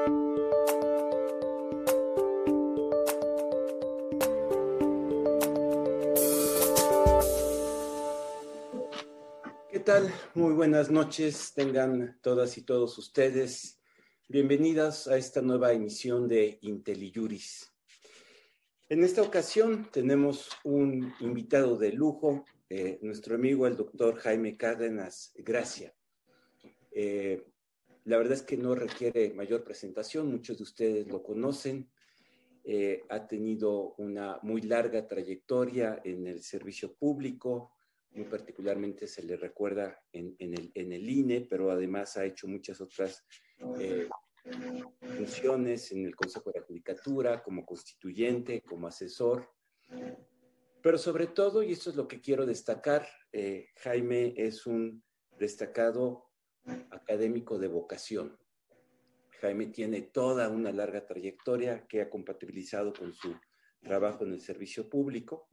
¿Qué tal? Muy buenas noches, tengan todas y todos ustedes. Bienvenidas a esta nueva emisión de IntelliJuris. En esta ocasión tenemos un invitado de lujo, eh, nuestro amigo el doctor Jaime Cárdenas Gracia. Eh, la verdad es que no requiere mayor presentación, muchos de ustedes lo conocen. Eh, ha tenido una muy larga trayectoria en el servicio público, muy particularmente se le recuerda en, el, en el, INE, pero además ha hecho muchas otras eh, funciones en el Consejo de la Judicatura, como constituyente, como asesor. Pero sobre todo, y esto es lo que quiero destacar, eh, Jaime es un destacado académico de vocación. Jaime tiene toda una larga trayectoria que ha compatibilizado con su trabajo en el servicio público,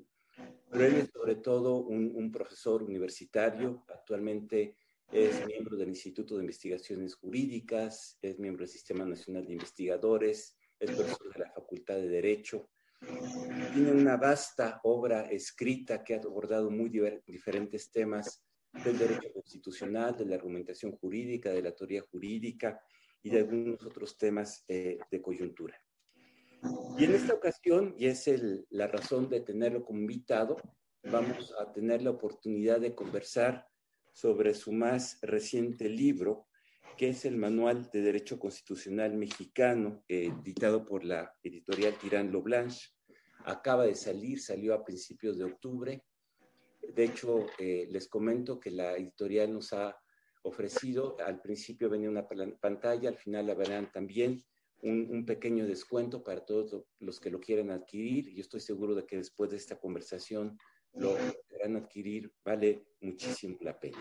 pero él es sobre todo un, un profesor universitario, actualmente es miembro del Instituto de Investigaciones Jurídicas, es miembro del Sistema Nacional de Investigadores, es profesor de la Facultad de Derecho. Tiene una vasta obra escrita que ha abordado muy diferentes temas del derecho constitucional, de la argumentación jurídica, de la teoría jurídica y de algunos otros temas eh, de coyuntura. Y en esta ocasión, y es la razón de tenerlo como invitado, vamos a tener la oportunidad de conversar sobre su más reciente libro, que es el Manual de Derecho Constitucional Mexicano, editado por la editorial Tirán Blanche. Acaba de salir, salió a principios de octubre. De hecho, eh, les comento que la editorial nos ha ofrecido, al principio venía una pantalla, al final la verán también, un, un, pequeño descuento para todos los que lo quieran adquirir. Y estoy seguro de que después de esta conversación lo podrán adquirir, vale muchísimo la pena.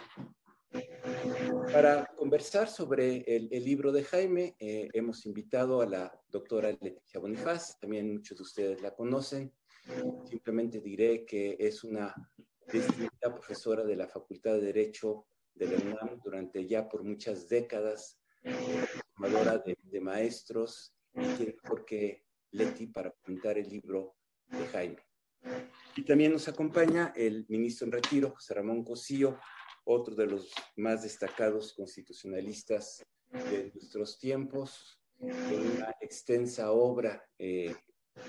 Para conversar sobre el, el libro de Jaime, eh, hemos invitado a la doctora Leticia Bonifaz, también muchos de ustedes la conocen. Simplemente diré que es una distinguida profesora de la Facultad de Derecho de la UNAM durante ya por muchas décadas, formadora de, de maestros, y tiene porque Leti para comentar el libro de Jaime. Y también nos acompaña el ministro en retiro, José Ramón Cosío, otro de los más destacados constitucionalistas de nuestros tiempos, con una extensa obra, eh,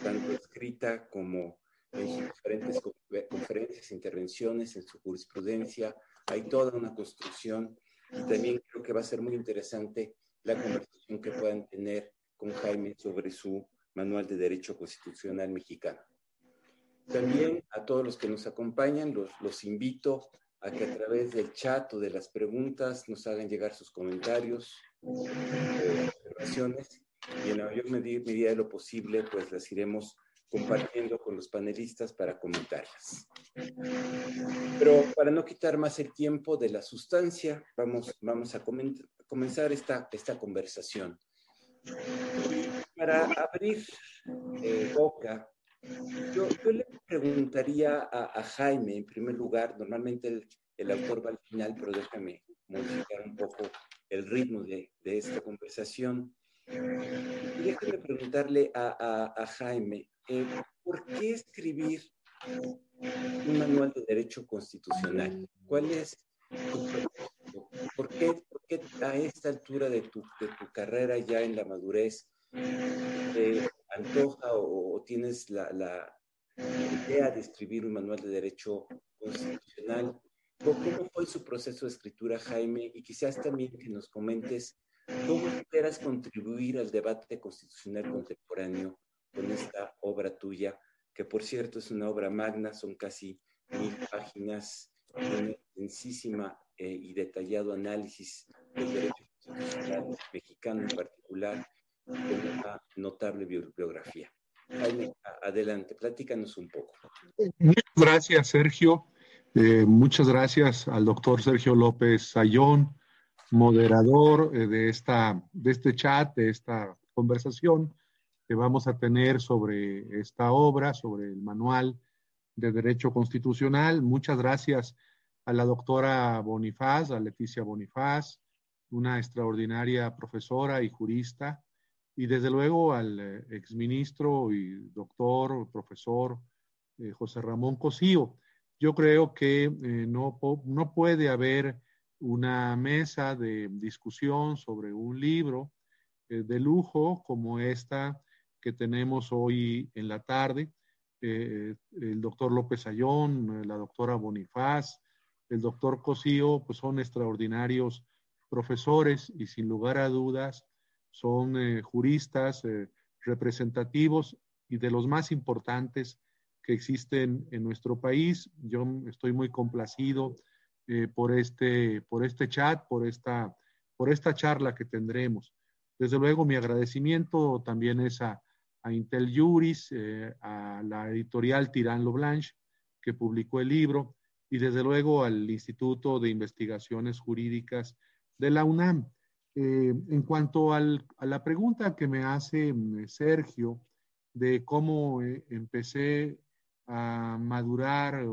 tanto escrita como en sus diferentes conferencias, intervenciones, en su jurisprudencia. Hay toda una construcción y también creo que va a ser muy interesante la conversación que puedan tener con Jaime sobre su Manual de Derecho Constitucional Mexicano. También a todos los que nos acompañan, los, los invito a que a través del chat o de las preguntas nos hagan llegar sus comentarios, eh, observaciones, y en la mayor medida de lo posible, pues las iremos compartiendo con los panelistas para comentarlas. Pero para no quitar más el tiempo de la sustancia, vamos, vamos a comenzar esta, esta conversación. Para abrir eh, boca yo, yo, le preguntaría a, a, Jaime, en primer lugar, normalmente el, el, autor va al final, pero déjame modificar un poco el ritmo de, de esta conversación. Déjame preguntarle a, a, a Jaime, eh, ¿por qué escribir un manual de derecho constitucional? ¿Cuál es tu ¿Por qué, ¿Por qué a esta altura de tu, de tu carrera ya en la madurez eh, antoja o, o tienes la, la, idea de escribir un manual de derecho constitucional. ¿Cómo fue su proceso de escritura, Jaime? Y quizás también que nos comentes cómo esperas contribuir al debate constitucional contemporáneo con esta obra tuya, que por cierto es una obra magna, son casi mil páginas, una intensísima eh, y detallado análisis del derecho constitucional mexicano en particular con una notable. Jaime, adelante, platícanos un poco. Muchas gracias, Sergio. Eh, muchas gracias al doctor Sergio López Sayón, moderador eh, de, esta, de este chat, de esta conversación que vamos a tener sobre esta obra, sobre el manual de Derecho Constitucional. Muchas gracias a la doctora Bonifaz, a Leticia Bonifaz, una extraordinaria profesora y jurista y desde luego al eh, exministro y doctor, profesor eh, José Ramón Cosío. Yo creo que eh, no, no puede haber una mesa de discusión sobre un libro de lujo como esta que tenemos hoy en la tarde. el doctor López Ayón, la doctora Bonifaz, el doctor Cosío, pues son extraordinarios profesores y sin lugar a dudas son eh, juristas eh, representativos y de los más importantes que existen en nuestro país. Yo estoy muy complacido eh, por, este, por este chat, por esta, por esta charla que tendremos. Desde luego, mi agradecimiento también es a, a Intel Juris, a la editorial Tirán Blanche, que publicó el libro, y desde luego al Instituto de Investigaciones Jurídicas de la UNAM. Eh, en cuanto a la pregunta que me hace mm, Sergio de cómo eh, empecé a madurar eh,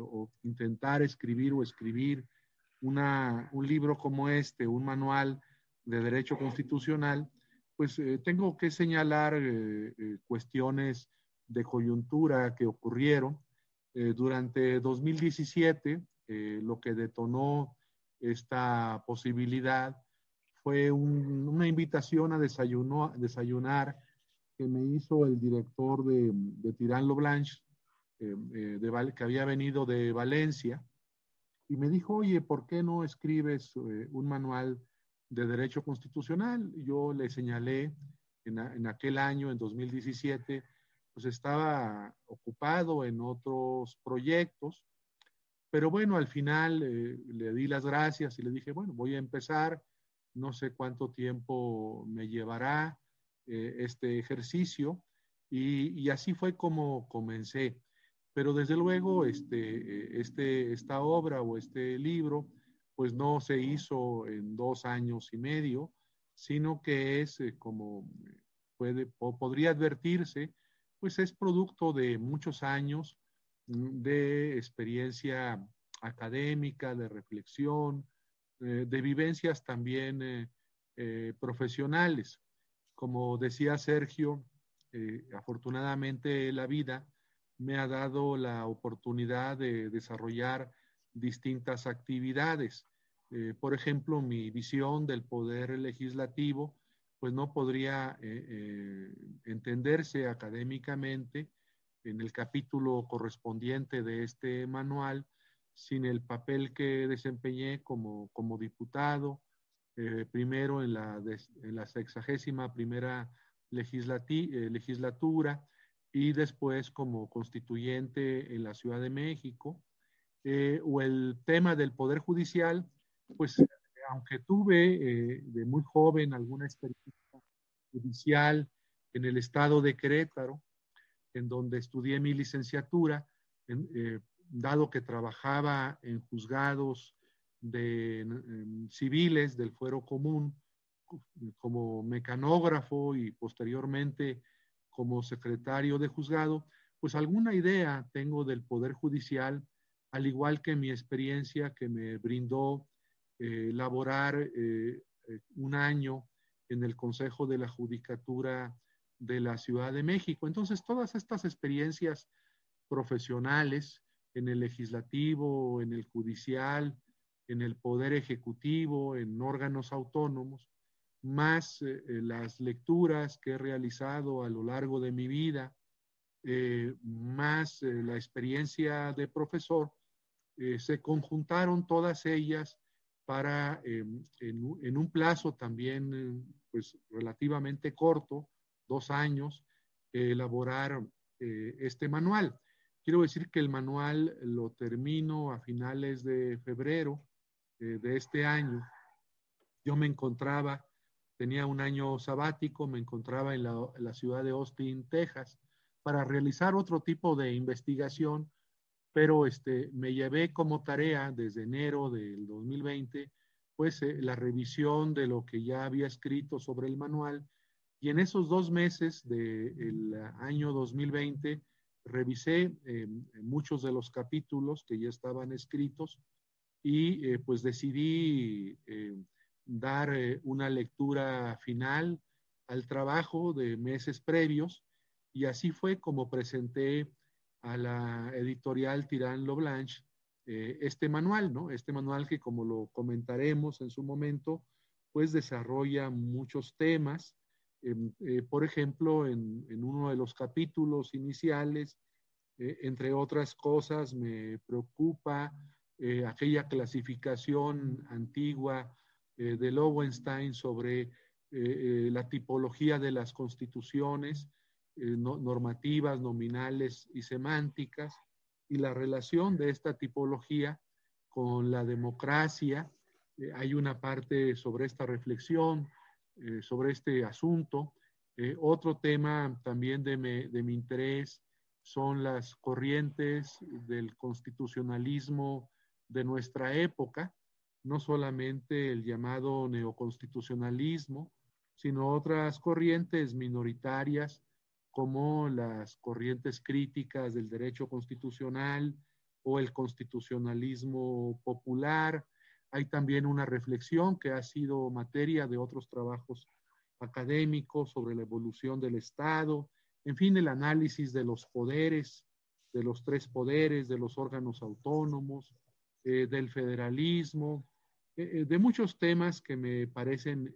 o, intentar escribir o escribir una, un libro como este, un manual de derecho constitucional, pues tengo que señalar cuestiones de coyuntura que ocurrieron. durante 2017, lo que detonó esta posibilidad fue una invitación a, desayunar que me hizo el director de, de Tirán Blanche, eh, eh, que había venido de Valencia, y me dijo, oye, ¿por qué no escribes eh, un manual de derecho constitucional? Yo le señalé en, en, aquel año, en 2017, pues estaba ocupado en otros proyectos, pero bueno, al final le di las gracias y le dije, bueno, voy a empezar no sé cuánto tiempo me llevará eh, este ejercicio y, así fue como comencé. Pero desde luego este, este, esta obra o este libro pues no se hizo en dos años y medio, sino que es eh, como puede podría advertirse, pues es producto de muchos años mm, de experiencia académica, de reflexión, eh, de vivencias también eh, profesionales. Como decía Sergio, afortunadamente la vida me ha dado la oportunidad de desarrollar distintas actividades. Por ejemplo, mi visión del poder legislativo, pues no podría entenderse académicamente en el capítulo correspondiente de este manual sin el papel que desempeñé como, como diputado, eh, primero en la, en la sexagésima primera eh, legislatura y después como constituyente en la Ciudad de México, eh, o el tema del Poder Judicial, pues aunque tuve de muy joven alguna experiencia judicial en el estado de Querétaro, en donde estudié mi licenciatura, en, dado que trabajaba en juzgados civiles del fuero común como mecanógrafo y posteriormente como secretario de juzgado, pues alguna idea tengo del Poder Judicial, al igual que mi experiencia que me brindó eh, laborar eh, eh, un año en el Consejo de la Judicatura de la Ciudad de México. Entonces, todas estas experiencias profesionales en el legislativo, en el judicial, en el poder ejecutivo, en órganos autónomos, más eh, las lecturas que he realizado a lo largo de mi vida, más la experiencia de profesor, se conjuntaron todas ellas para, em, en, un plazo también, pues relativamente corto, dos años, elaborar este manual. Quiero decir que el manual lo termino a finales de febrero eh, de este año. Yo me encontraba, tenía un año sabático, me encontraba en la, ciudad de Austin, Texas, para realizar otro tipo de investigación, pero este, me llevé como tarea desde enero del 2020, pues eh, la revisión de lo que ya había escrito sobre el manual. Y en esos dos meses del año 2020, revisé eh, muchos de los capítulos que ya estaban escritos y eh, pues decidí dar una lectura final al trabajo de meses previos y así fue como presenté a la editorial Tirán Loblanche eh, este manual, ¿no? Este manual que como lo comentaremos en su momento, pues desarrolla muchos temas. Em, eh, por ejemplo, en, uno de los capítulos iniciales, eh, entre otras cosas, me preocupa aquella clasificación antigua de Lowenstein sobre la tipología de las constituciones, normativas, nominales y semánticas y la relación de esta tipología con la democracia. Eh, hay una parte sobre esta reflexión, eh, sobre este asunto. Eh, otro tema también de mi interés son las corrientes del constitucionalismo de nuestra época, no solamente el llamado neoconstitucionalismo, sino otras corrientes minoritarias como las corrientes críticas del derecho constitucional o el constitucionalismo popular. Hay también una reflexión que ha sido materia de otros trabajos académicos sobre la evolución del Estado, en fin, el análisis de los poderes, de los tres poderes, de los órganos autónomos, eh, del federalismo, eh, eh, de muchos temas que me parecen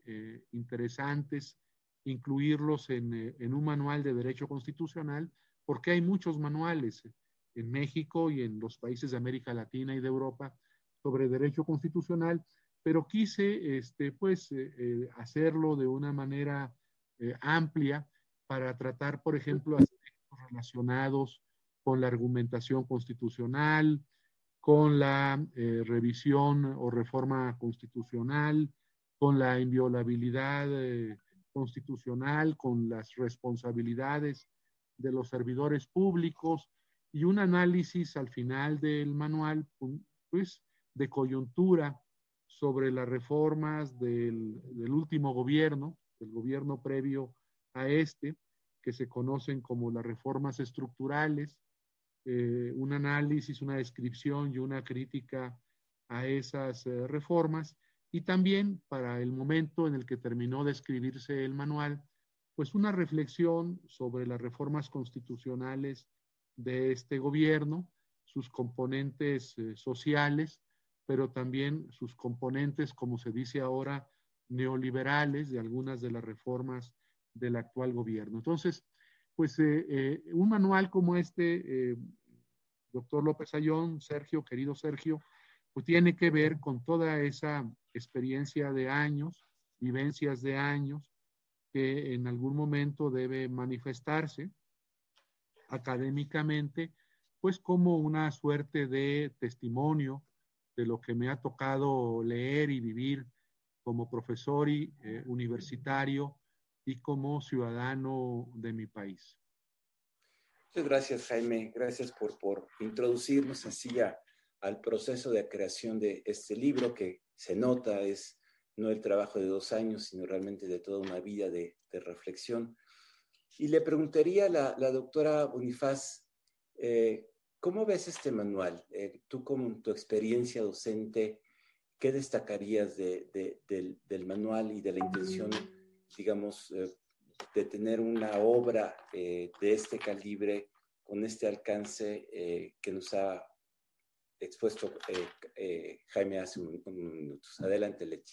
interesantes incluirlos en, eh, en, un manual de derecho constitucional, porque hay muchos manuales en México y en los países de América Latina y de Europa sobre derecho constitucional, pero quise este, pues, eh, eh, hacerlo de una manera amplia para tratar, por ejemplo, aspectos relacionados con la argumentación constitucional, con la revisión o reforma constitucional, con la inviolabilidad constitucional con las responsabilidades de los servidores públicos y un análisis al final del manual, pues, de coyuntura sobre las reformas del, último gobierno, del gobierno previo a este, que se conocen como las reformas estructurales, eh, un análisis, una descripción y una crítica a esas eh, reformas y también para el momento en el que terminó de escribirse el manual, pues una reflexión sobre las reformas constitucionales de este gobierno, sus componentes eh, sociales, pero también sus componentes, como se dice ahora, neoliberales de algunas de las reformas del actual gobierno. Entonces, pues eh, eh, un manual como este, doctor López Ayón, Sergio, querido Sergio, pues tiene que ver con toda esa experiencia de años, vivencias de años, que en algún momento debe manifestarse académicamente, pues como una suerte de testimonio de lo que me ha tocado leer y vivir como profesor y, eh, universitario y como ciudadano de mi país. Muchas gracias, Jaime. Gracias por, por introducirnos así a, al proceso de creación de este libro que se nota es no el trabajo de dos años, sino realmente de toda una vida de, reflexión. Y le preguntaría a la, doctora Bonifaz, eh, ¿cómo ves este manual? Eh, tú como tu experiencia docente, ¿qué destacarías del, manual y de la intención, digamos, eh, de tener una obra de este calibre, con este alcance que nos ha expuesto eh, eh, Jaime hace unos minutos. Adelante, Leti.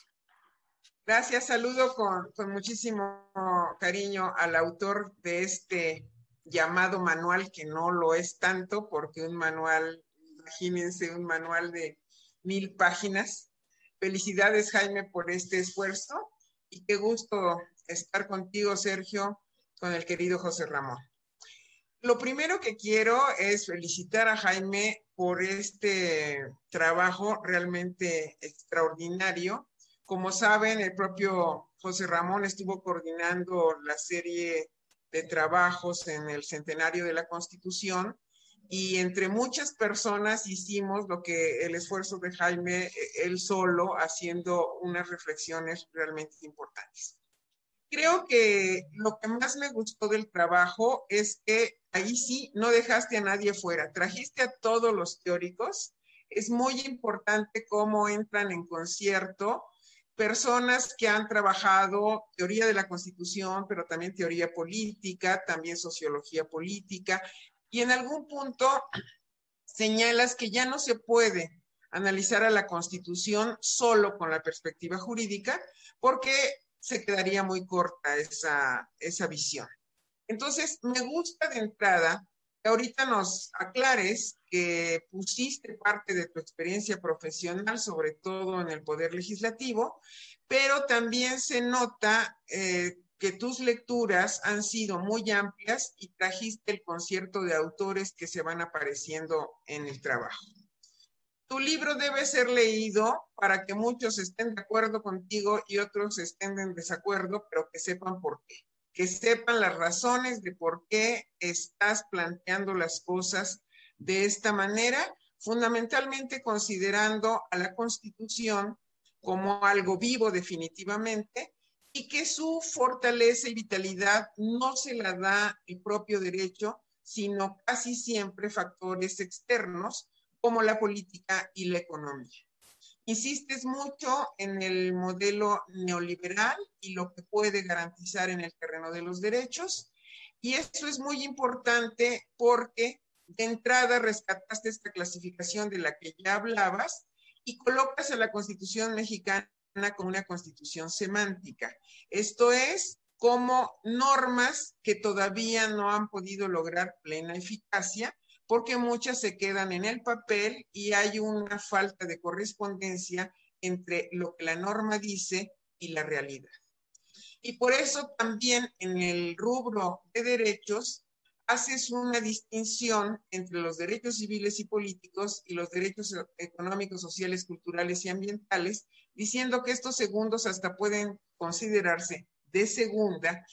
Gracias, saludo con, con, muchísimo cariño al autor de este llamado manual, que no lo es tanto, porque un manual, imagínense, un manual de mil páginas. Felicidades, Jaime, por este esfuerzo y qué gusto estar contigo, Sergio, con el querido José Ramón. Lo primero que quiero es felicitar a Jaime por este trabajo realmente extraordinario. Como saben, el propio José Ramón estuvo coordinando la serie de trabajos en el centenario de la Constitución y entre muchas personas hicimos lo que el esfuerzo de Jaime, él solo, haciendo unas reflexiones realmente importantes. Creo que lo que más me gustó del trabajo es que ahí sí no dejaste a nadie fuera, trajiste a todos los teóricos. Es muy importante cómo entran en concierto personas que han trabajado teoría de la Constitución, pero también teoría política, también sociología política, y en algún punto señalas que ya no se puede analizar a la Constitución solo con la perspectiva jurídica, porque se quedaría muy corta esa, esa visión. Entonces, me gusta de entrada que ahorita nos aclares que pusiste parte de tu experiencia profesional, sobre todo en el Poder Legislativo, pero también se nota eh, que tus lecturas han sido muy amplias y trajiste el concierto de autores que se van apareciendo en el trabajo. Tu libro debe ser leído para que muchos estén de acuerdo contigo y otros estén en desacuerdo, pero que sepan por qué. Que sepan las razones de por qué estás planteando las cosas de esta manera, fundamentalmente considerando a la Constitución como algo vivo definitivamente y que su fortaleza y vitalidad no se la da el propio derecho, sino casi siempre factores externos como la política y la economía. Insistes mucho en el modelo neoliberal y lo que puede garantizar en el terreno de los derechos. Y eso es muy importante porque de entrada rescataste esta clasificación de la que ya hablabas y colocas a la Constitución mexicana como una constitución semántica. Esto es como normas que todavía no han podido lograr plena eficacia porque muchas se quedan en el papel y hay una falta de correspondencia entre lo que la norma dice y la realidad. Y por eso también en el rubro de derechos haces una distinción entre los derechos civiles y políticos y los derechos económicos, sociales, culturales y ambientales, diciendo que estos segundos hasta pueden considerarse de segunda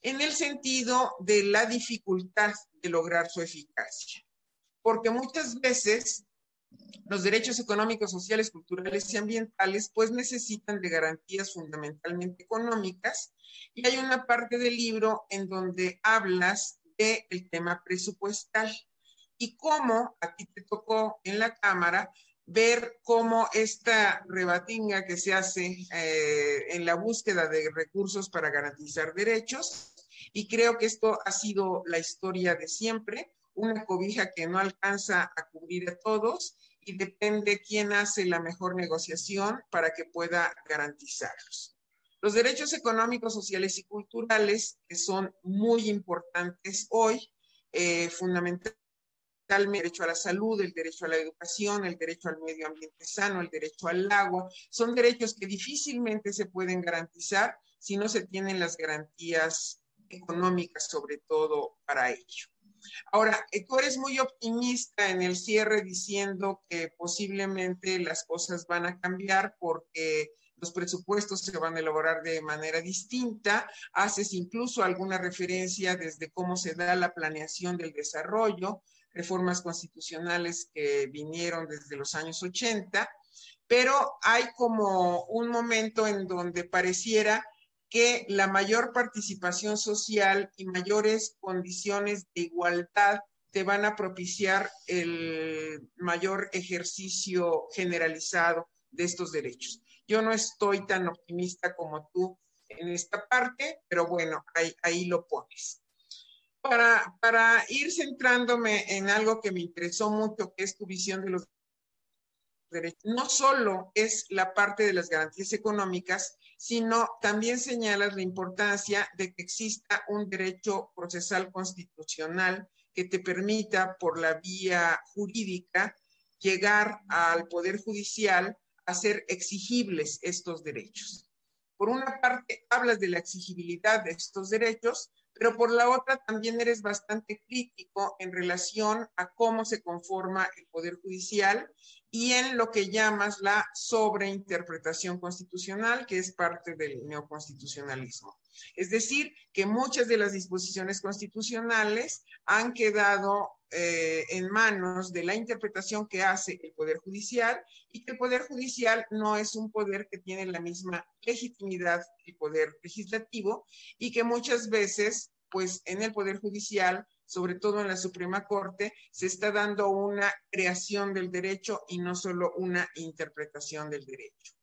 en el sentido de la dificultad de lograr su eficacia porque muchas veces los derechos económicos, sociales, culturales y ambientales pues necesitan de garantías fundamentalmente económicas. Y hay una parte del libro en donde hablas del el tema presupuestal y cómo a ti te tocó en la Cámara ver cómo esta rebatinga que se hace eh, en la búsqueda de recursos para garantizar derechos. Y creo que esto ha sido la historia de siempre una cobija que no alcanza a cubrir a todos y depende quién hace la mejor negociación para que pueda garantizarlos. Los derechos económicos, sociales y culturales, que son muy importantes hoy, eh, fundamentalmente el derecho a la salud, el derecho a la educación, el derecho al medio ambiente sano, el derecho al agua, son derechos que difícilmente se pueden garantizar si no se tienen las garantías económicas, sobre todo para ello. Ahora, eh, tú eres muy optimista en el cierre diciendo que posiblemente las cosas van a cambiar porque los presupuestos se van a elaborar de manera distinta. Haces incluso alguna referencia desde cómo se da la planeación del desarrollo, reformas constitucionales que vinieron desde los años 80, pero hay como un momento en donde pareciera que la mayor participación social y mayores condiciones de igualdad te van a propiciar el mayor ejercicio generalizado de estos derechos. Yo no estoy tan optimista como tú en esta parte, pero bueno, ahí, ahí lo pones. Para, para ir centrándome en algo que me interesó mucho, que es tu visión de los derechos, no solo es la parte de las garantías económicas, sino también señalas la importancia de que exista un derecho procesal constitucional que te permita por la vía jurídica llegar al Poder Judicial a ser exigibles estos derechos. Por una parte, hablas de la exigibilidad de estos derechos, pero por la otra también eres bastante crítico en relación a cómo se conforma el Poder Judicial y en lo que llamas la sobreinterpretación constitucional, que es parte del neoconstitucionalismo. Es decir, que muchas de las disposiciones constitucionales han quedado eh, en manos de la interpretación que hace el Poder Judicial y que el Poder Judicial no es un poder que tiene la misma legitimidad que el Poder Legislativo y que muchas veces, pues en el Poder Judicial sobre todo en la Suprema Corte, se está dando una creación del derecho y no solo una interpretación del derecho.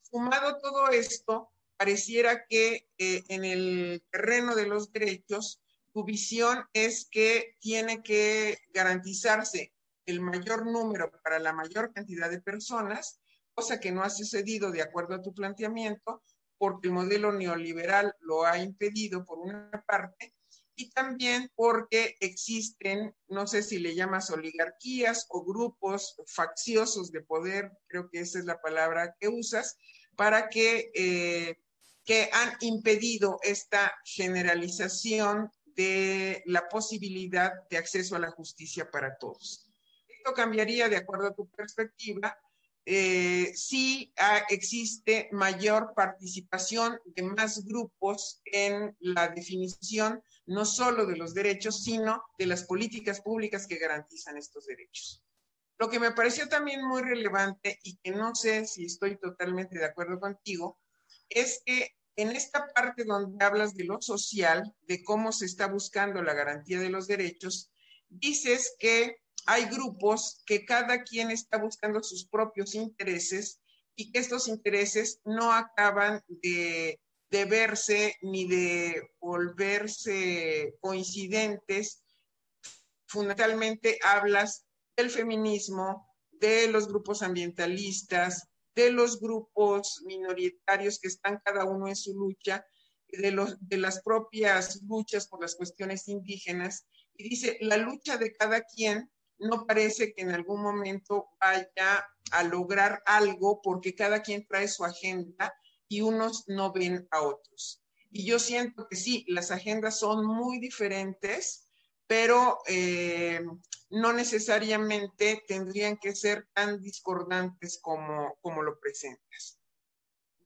sumado todo esto, pareciera que eh, en el terreno de los derechos, tu visión es que tiene que garantizarse el mayor número para la mayor cantidad de personas, cosa que no ha sucedido de acuerdo a tu planteamiento, porque el modelo neoliberal lo ha impedido por una parte, y también porque existen, no sé si le llamas oligarquías o grupos facciosos de poder, creo que esa es la palabra que usas, para que, eh, que han impedido esta generalización de la posibilidad de acceso a la justicia para todos. Esto cambiaría de acuerdo a tu perspectiva eh, si ah, existe mayor participación de más grupos en la definición no solo de los derechos, sino de las políticas públicas que garantizan estos derechos. Lo que me pareció también muy relevante y que no sé si estoy totalmente de acuerdo contigo, es que en esta parte donde hablas de lo social, de cómo se está buscando la garantía de los derechos, dices que hay grupos que cada quien está buscando sus propios intereses y que estos intereses no acaban de, verse ni de volverse coincidentes. Fundamentalmente hablas del feminismo, de los grupos ambientalistas, de los grupos minoritarios que están cada uno en su lucha, de, los, de las propias luchas por las cuestiones indígenas. Y dice, la lucha de cada quien no parece que en algún momento vaya a lograr algo porque cada quien trae su agenda y unos no ven a otros. Y yo siento que sí, las agendas son muy diferentes, pero eh, no necesariamente tendrían que ser tan discordantes como, como lo presentas.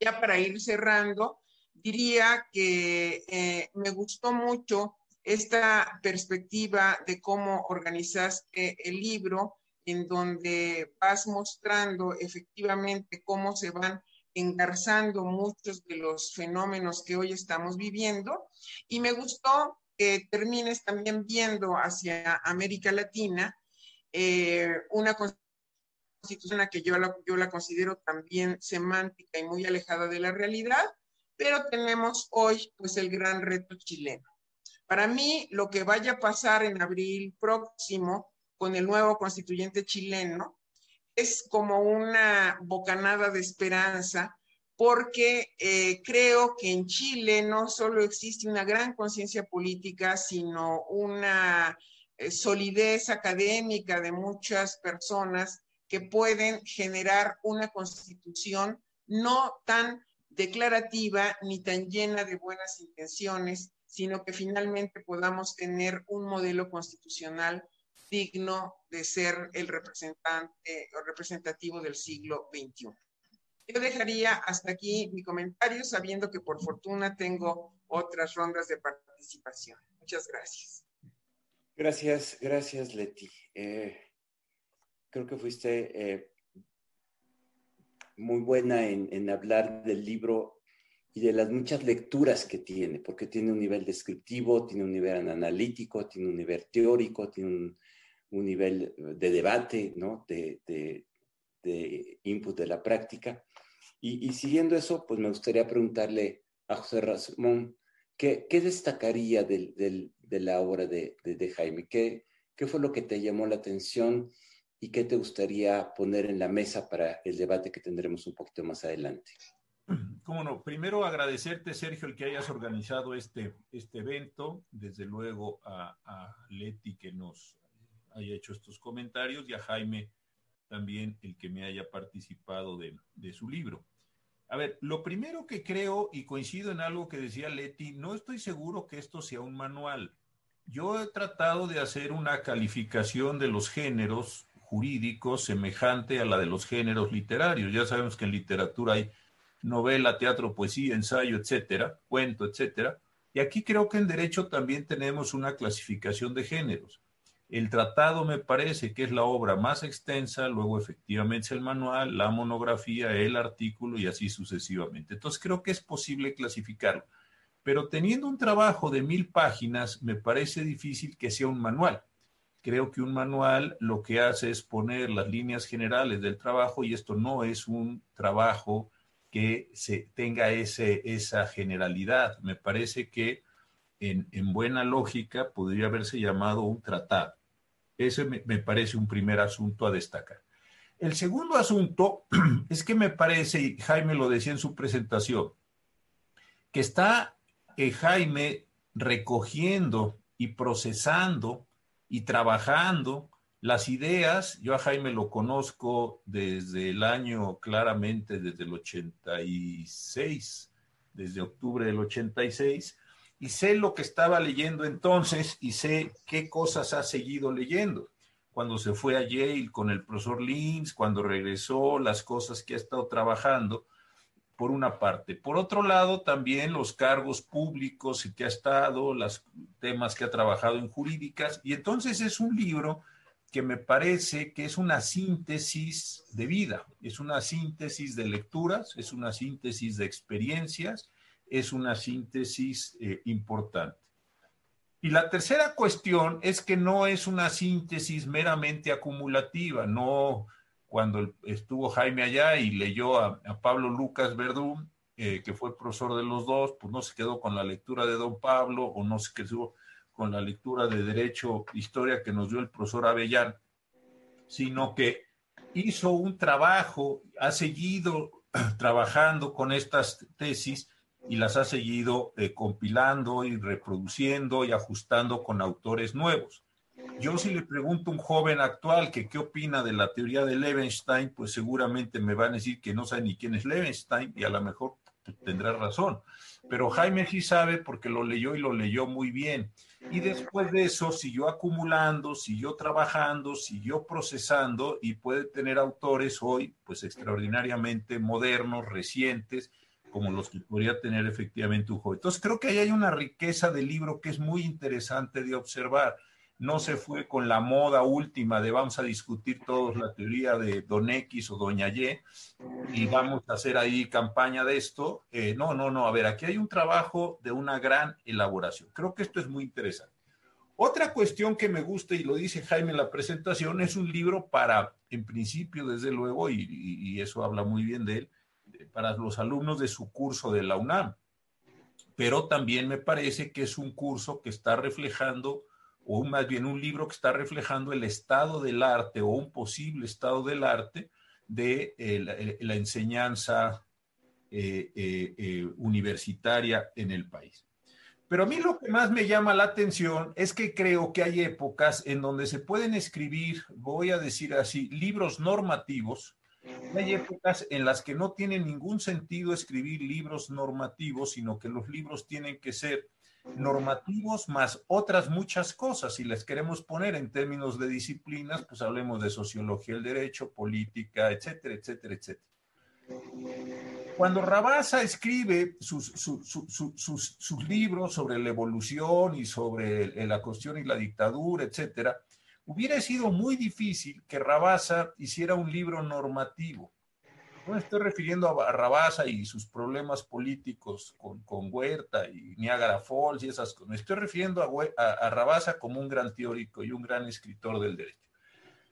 Ya para ir cerrando, diría que eh, me gustó mucho esta perspectiva de cómo organizaste el libro, en donde vas mostrando efectivamente cómo se van engarzando muchos de los fenómenos que hoy estamos viviendo. Y me gustó que termines también viendo hacia América Latina eh, una constitución que yo la, yo la considero también semántica y muy alejada de la realidad, pero tenemos hoy pues el gran reto chileno. Para mí, lo que vaya a pasar en abril próximo con el nuevo constituyente chileno es como una bocanada de esperanza, porque eh, creo que en Chile no solo existe una gran conciencia política, sino una eh, solidez académica de muchas personas que pueden generar una constitución no tan declarativa ni tan llena de buenas intenciones, sino que finalmente podamos tener un modelo constitucional digno de ser el representante o representativo del siglo XXI. Yo dejaría hasta aquí mi comentario, sabiendo que por fortuna tengo otras rondas de participación. Muchas gracias. Gracias, gracias, Leti. Eh, creo que fuiste eh, muy buena en, hablar del libro y de las muchas lecturas que tiene, porque tiene un nivel descriptivo, tiene un nivel analítico, tiene un nivel teórico, tiene un, nivel de debate, ¿no? de, de, input de la práctica. Y, siguiendo eso, pues me gustaría preguntarle a José Ramón, ¿qué, destacaría del, de la obra de, de Jaime? ¿Qué, ¿Qué fue lo que te llamó la atención y qué te gustaría poner en la mesa para el debate que tendremos un poquito más adelante? Cómo no, primero agradecerte, Sergio, el que hayas organizado este, este evento, desde luego a, a, Leti que nos haya hecho estos comentarios y a Jaime también el que me haya participado de, su libro. A ver, lo primero que creo, y coincido en algo que decía Leti, no estoy seguro que esto sea un manual. Yo he tratado de hacer una calificación de los géneros jurídicos semejante a la de los géneros literarios. Ya sabemos que en literatura hay novela, teatro, poesía, ensayo, etcétera, cuento, etcétera. Y aquí creo que en derecho también tenemos una clasificación de géneros. El tratado me parece que es la obra más extensa, luego efectivamente es el manual, la monografía, el artículo y así sucesivamente. Entonces creo que es posible clasificarlo. Pero teniendo un trabajo de mil páginas, me parece difícil que sea un manual. Creo que un manual lo que hace es poner las líneas generales del trabajo y esto no es un trabajo que se tenga esa generalidad. Me parece que en buena lógica podría haberse llamado un tratado. Ese me, parece un primer asunto a destacar. El segundo asunto es que me parece, y Jaime lo decía en su presentación, que está eh, Jaime recogiendo y procesando y trabajando las ideas, yo a Jaime lo conozco desde el año, claramente desde el 86, desde octubre del 86, y sé lo que estaba leyendo entonces y sé qué cosas ha seguido leyendo. Cuando se fue a Yale con el profesor Lins, cuando regresó, las cosas que ha estado trabajando, por una parte. Por otro lado, también los cargos públicos que ha estado, los temas que ha trabajado en jurídicas, y entonces es un libro que me parece que es una síntesis de vida, es una síntesis de lecturas, es una síntesis de experiencias, es una síntesis eh, importante. Y la tercera cuestión es que no es una síntesis meramente acumulativa, no cuando estuvo Jaime allá y leyó a, Pablo Lucas Verdún, eh, que fue profesor de los dos, pues no se quedó con la lectura de don Pablo o no se quedó con la lectura de Derecho, Historia que nos dio el profesor Avellán, sino que hizo un trabajo, ha seguido trabajando con estas tesis y las ha seguido eh, compilando y reproduciendo y ajustando con autores nuevos. Yo si le pregunto a un joven actual que qué opina de la teoría de Levenstein, pues seguramente me van a decir que no sabe ni quién es Levenstein y a lo mejor tendrá razón. Pero Jaime sí sabe porque lo leyó y lo leyó muy bien. Y después de eso siguió acumulando, siguió trabajando, siguió procesando y puede tener autores hoy pues extraordinariamente modernos, recientes, como los que podría tener efectivamente un joven. Entonces creo que ahí hay una riqueza del libro que es muy interesante de observar no se fue con la moda última de vamos a discutir todos la teoría de Don X o Doña Y y vamos a hacer ahí campaña de esto. Eh, no, no, no. A ver, aquí hay un trabajo de una gran elaboración. Creo que esto es muy interesante. Otra cuestión que me gusta, y lo dice Jaime en la presentación, es un libro para, en principio, desde luego, y, y eso habla muy bien de él, para los alumnos de su curso de la UNAM. Pero también me parece que es un curso que está reflejando o más bien un libro que está reflejando el estado del arte o un posible estado del arte de eh, la, enseñanza eh, eh, universitaria en el país. Pero a mí lo que más me llama la atención es que creo que hay épocas en donde se pueden escribir, voy a decir así, libros normativos. Hay épocas en las que no tiene ningún sentido escribir libros normativos, sino que los libros tienen que ser normativos más otras muchas cosas. Si les queremos poner en términos de disciplinas, pues hablemos de sociología del derecho, política, etcétera, etcétera, etcétera. Cuando Rabasa escribe sus, sus, libros sobre la evolución y sobre la cuestión y la dictadura, etcétera, hubiera sido muy difícil que Rabasa hiciera un libro normativo no me estoy refiriendo a Rabasa y sus problemas políticos con, Huerta y Niagara Falls y esas cosas. Me estoy refiriendo a, a, Rabasa como un gran teórico y un gran escritor del derecho.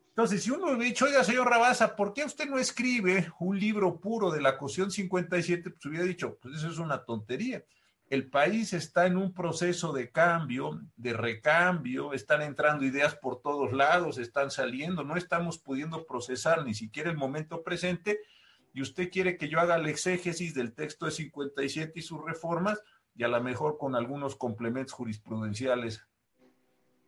Entonces, si uno le dicho, oiga, señor Rabasa, ¿por qué usted no escribe un libro puro de la cuestión 57? Pues hubiera dicho, pues eso es una tontería. El país está en un proceso de cambio, de recambio, están entrando ideas por todos lados, están saliendo, no estamos pudiendo procesar ni siquiera el momento presente y usted quiere que yo haga la exégesis del texto de 57 y sus reformas, y a lo mejor con algunos complementos jurisprudenciales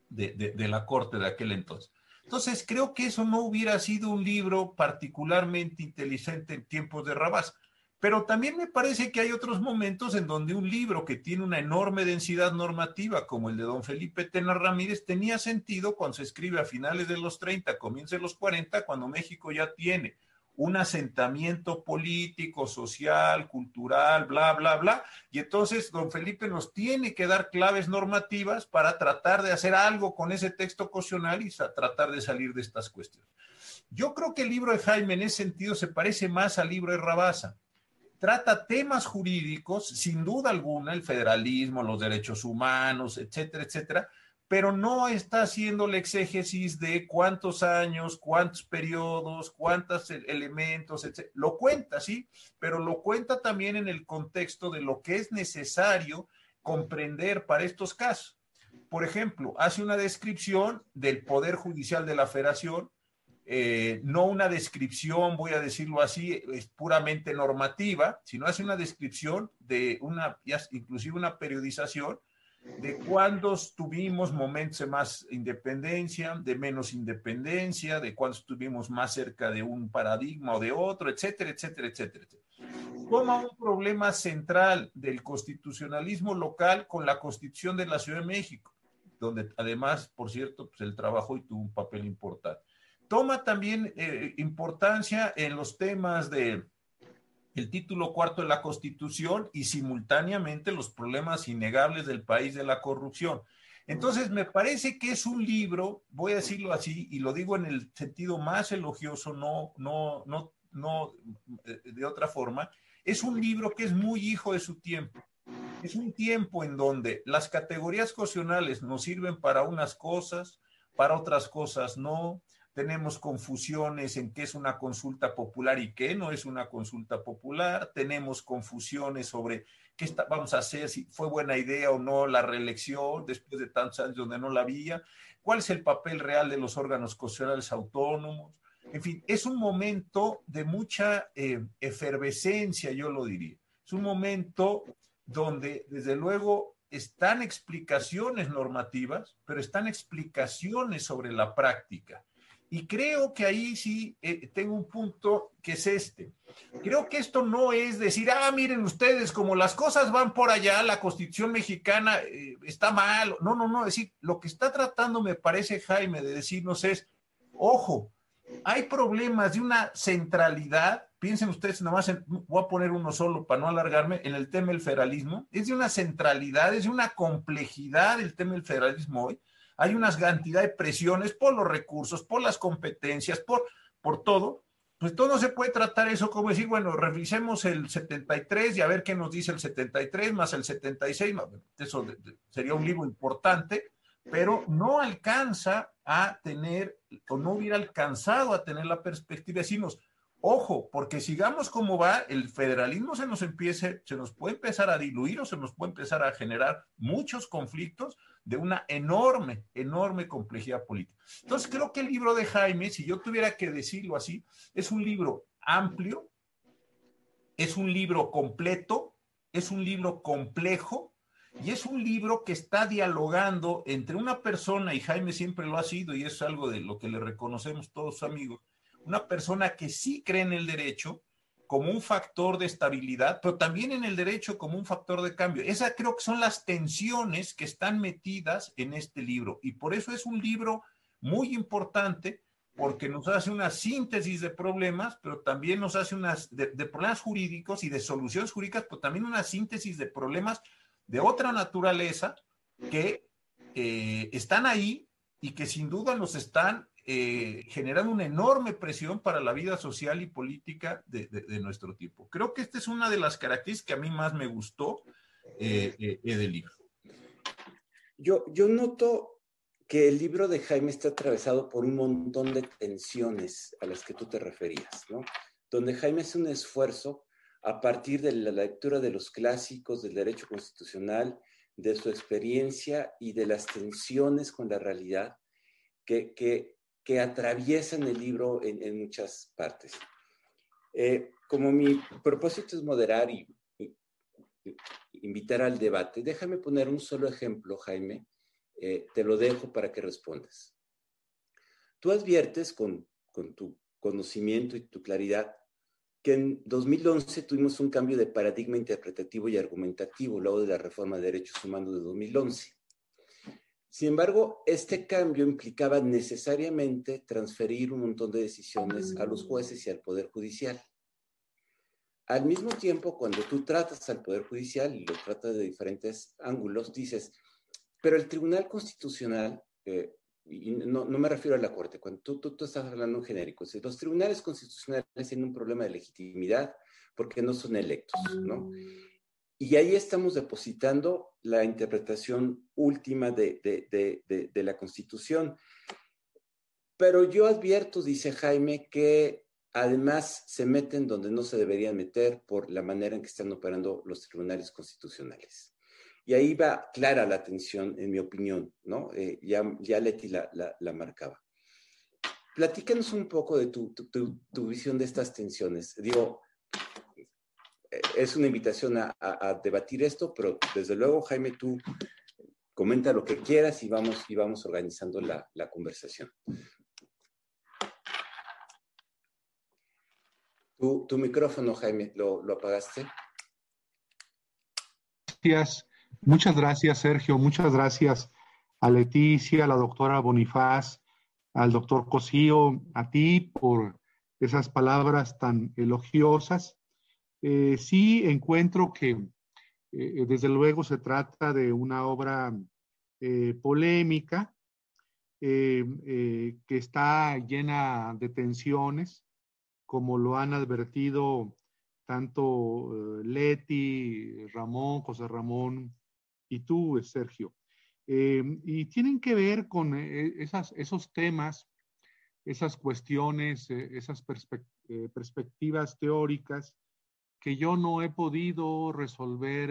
de, la Corte de aquel entonces. Entonces, creo que eso no hubiera sido un libro particularmente inteligente en tiempos de Rabás. Pero también me parece que hay otros momentos en donde un libro que tiene una enorme densidad normativa, como el de don Felipe Tena Ramírez, tenía sentido cuando se escribe a finales de los 30, comienza de los 40, cuando México ya tiene un asentamiento político, social, cultural, bla, bla, bla. Y entonces don Felipe nos tiene que dar claves normativas para tratar de hacer algo con ese texto cocional y tratar de salir de estas cuestiones. Yo creo que el libro de Jaime en ese sentido se parece más al libro de Rabasa. Trata temas jurídicos, sin duda alguna, el federalismo, los derechos humanos, etcétera, etcétera, pero no está haciendo la exégesis de cuántos años, cuántos periodos, cuántos e-, elementos, etc. Lo cuenta, sí, pero lo cuenta también en el contexto de lo que es necesario comprender para estos casos. Por ejemplo, hace una descripción del Poder Judicial de la Federación, eh, no una descripción, voy a decirlo así, es puramente normativa, sino hace una descripción de una, inclusive una periodización de cuándo tuvimos momentos de más independencia, de menos independencia, de cuándo estuvimos más cerca de un paradigma o de otro, etcétera, etcétera, etcétera. Toma un problema central del constitucionalismo local con la constitución de la Ciudad de México, donde además, por cierto, pues el trabajo y tuvo un papel importante. Toma también eh, importancia en los temas de el título cuarto de la Constitución y simultáneamente los problemas innegables del país de la corrupción. Entonces, me parece que es un libro, voy a decirlo así, y lo digo en el sentido más elogioso, no, no, no, no eh, de otra forma, es un libro que es muy hijo de su tiempo. Es un tiempo en donde las categorías constitucionales nos sirven para unas cosas, para otras cosas no, tenemos confusiones en qué es una consulta popular y qué no es una consulta popular, tenemos confusiones sobre qué vamos a hacer, si fue buena idea o no la reelección después de tantos años donde no la había, cuál es el papel real de los órganos constitucionales autónomos. En fin, es un momento de mucha eh, efervescencia, yo lo diría. Es un momento donde, desde luego, están explicaciones normativas, pero están explicaciones sobre la práctica. Y creo que ahí sí eh, tengo un punto que es este. Creo que esto no es decir, ah, miren ustedes, como las cosas van por allá, la constitución mexicana eh, está mal. No, no, no, es decir, lo que está tratando, me parece, Jaime, de decirnos es, ojo, hay problemas de una centralidad. Piensen ustedes, nada más, voy a poner uno solo para no alargarme, en el tema del federalismo. Es de una centralidad, es de una complejidad el tema del federalismo hoy hay una cantidad de presiones por los recursos, por las competencias, por, por todo. Pues todo no se puede tratar eso como decir, bueno, revisemos el 73 y a ver qué nos dice el 73 más el 76. Eso sería un libro importante, pero no alcanza a tener, o no hubiera alcanzado a tener la perspectiva de decirnos, Ojo, porque sigamos como va, el federalismo se nos empiece, se nos puede empezar a diluir o se nos puede empezar a generar muchos conflictos de una enorme, enorme complejidad política. Entonces, creo que el libro de Jaime, si yo tuviera que decirlo así, es un libro amplio, es un libro completo, es un libro complejo y es un libro que está dialogando entre una persona, y Jaime siempre lo ha sido, y es algo de lo que le reconocemos todos amigos, una persona que sí cree en el derecho como un factor de estabilidad, pero también en el derecho como un factor de cambio. Esas creo que son las tensiones que están metidas en este libro y por eso es un libro muy importante porque nos hace una síntesis de problemas, pero también nos hace unas de, problemas jurídicos y de soluciones jurídicas, pero también una síntesis de problemas de otra naturaleza que eh, están ahí y que sin duda nos están eh, generando una enorme presión para la vida social y política de, nuestro tiempo. Creo que esta es una de las características que a mí más me gustó eh, eh, del libro. Yo, yo noto que el libro de Jaime está atravesado por un montón de tensiones a las que tú te referías, ¿no? Donde Jaime hace un esfuerzo a partir de la lectura de los clásicos del derecho constitucional, de su experiencia y de las tensiones con la realidad, que, que que atraviesan el libro en, muchas partes. Eh, como mi propósito es moderar y, invitar al debate, déjame poner un solo ejemplo, Jaime. Eh, te lo dejo para que respondas. Tú adviertes con, con tu conocimiento y tu claridad que en 2011 tuvimos un cambio de paradigma interpretativo y argumentativo luego de la reforma de derechos humanos de 2011. Sin embargo, este cambio implicaba necesariamente transferir un montón de decisiones a los jueces y al Poder Judicial. Al mismo tiempo, cuando tú tratas al Poder Judicial y lo tratas de diferentes ángulos, dices, pero el Tribunal Constitucional, eh, y no, me refiero a la Corte, cuando tú, tú, estás hablando en genérico, los tribunales constitucionales tienen un problema de legitimidad porque no son electos, ¿no? Y ahí estamos depositando la interpretación última de, de, la Constitución. Pero yo advierto, dice Jaime, que además se meten donde no se deberían meter por la manera en que están operando los tribunales constitucionales. Y ahí va clara la tensión, en mi opinión, ¿no? Eh, ya, ya Leti la, la, marcaba. Platícanos un poco de tu, tu, tu, visión de estas tensiones. Digo, es una invitación a, debatir esto, pero desde luego, Jaime, tú comenta lo que quieras y vamos, y vamos organizando la, conversación. Tu, tu micrófono, Jaime, ¿lo, ¿lo apagaste? Gracias. Muchas gracias, Sergio. Muchas gracias a Leticia, a la doctora Bonifaz, al doctor Cosío, a ti por esas palabras tan elogiosas. Eh, sí encuentro que eh, desde luego se trata de una obra eh, polémica que está llena de tensiones, como lo han advertido tanto Leti, Ramón, José Ramón y tú, Sergio. Y tienen que ver con eh, esas, esos temas, esas cuestiones, eh, esas eh, perspectivas teóricas que yo no he podido resolver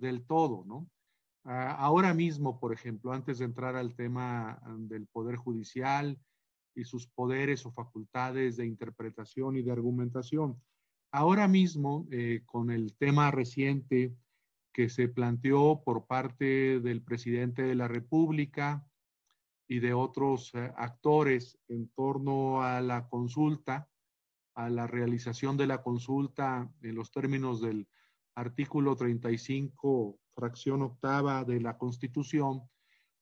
del todo, ¿no? Ah, ahora mismo, por ejemplo, antes de entrar al tema del Poder Judicial y sus poderes o facultades de interpretación y de argumentación, ahora mismo, con el tema reciente que se planteó por parte del presidente de la República y de otros eh, actores en torno a la consulta, a la realización de la consulta en los términos del artículo 35, fracción octava de la Constitución,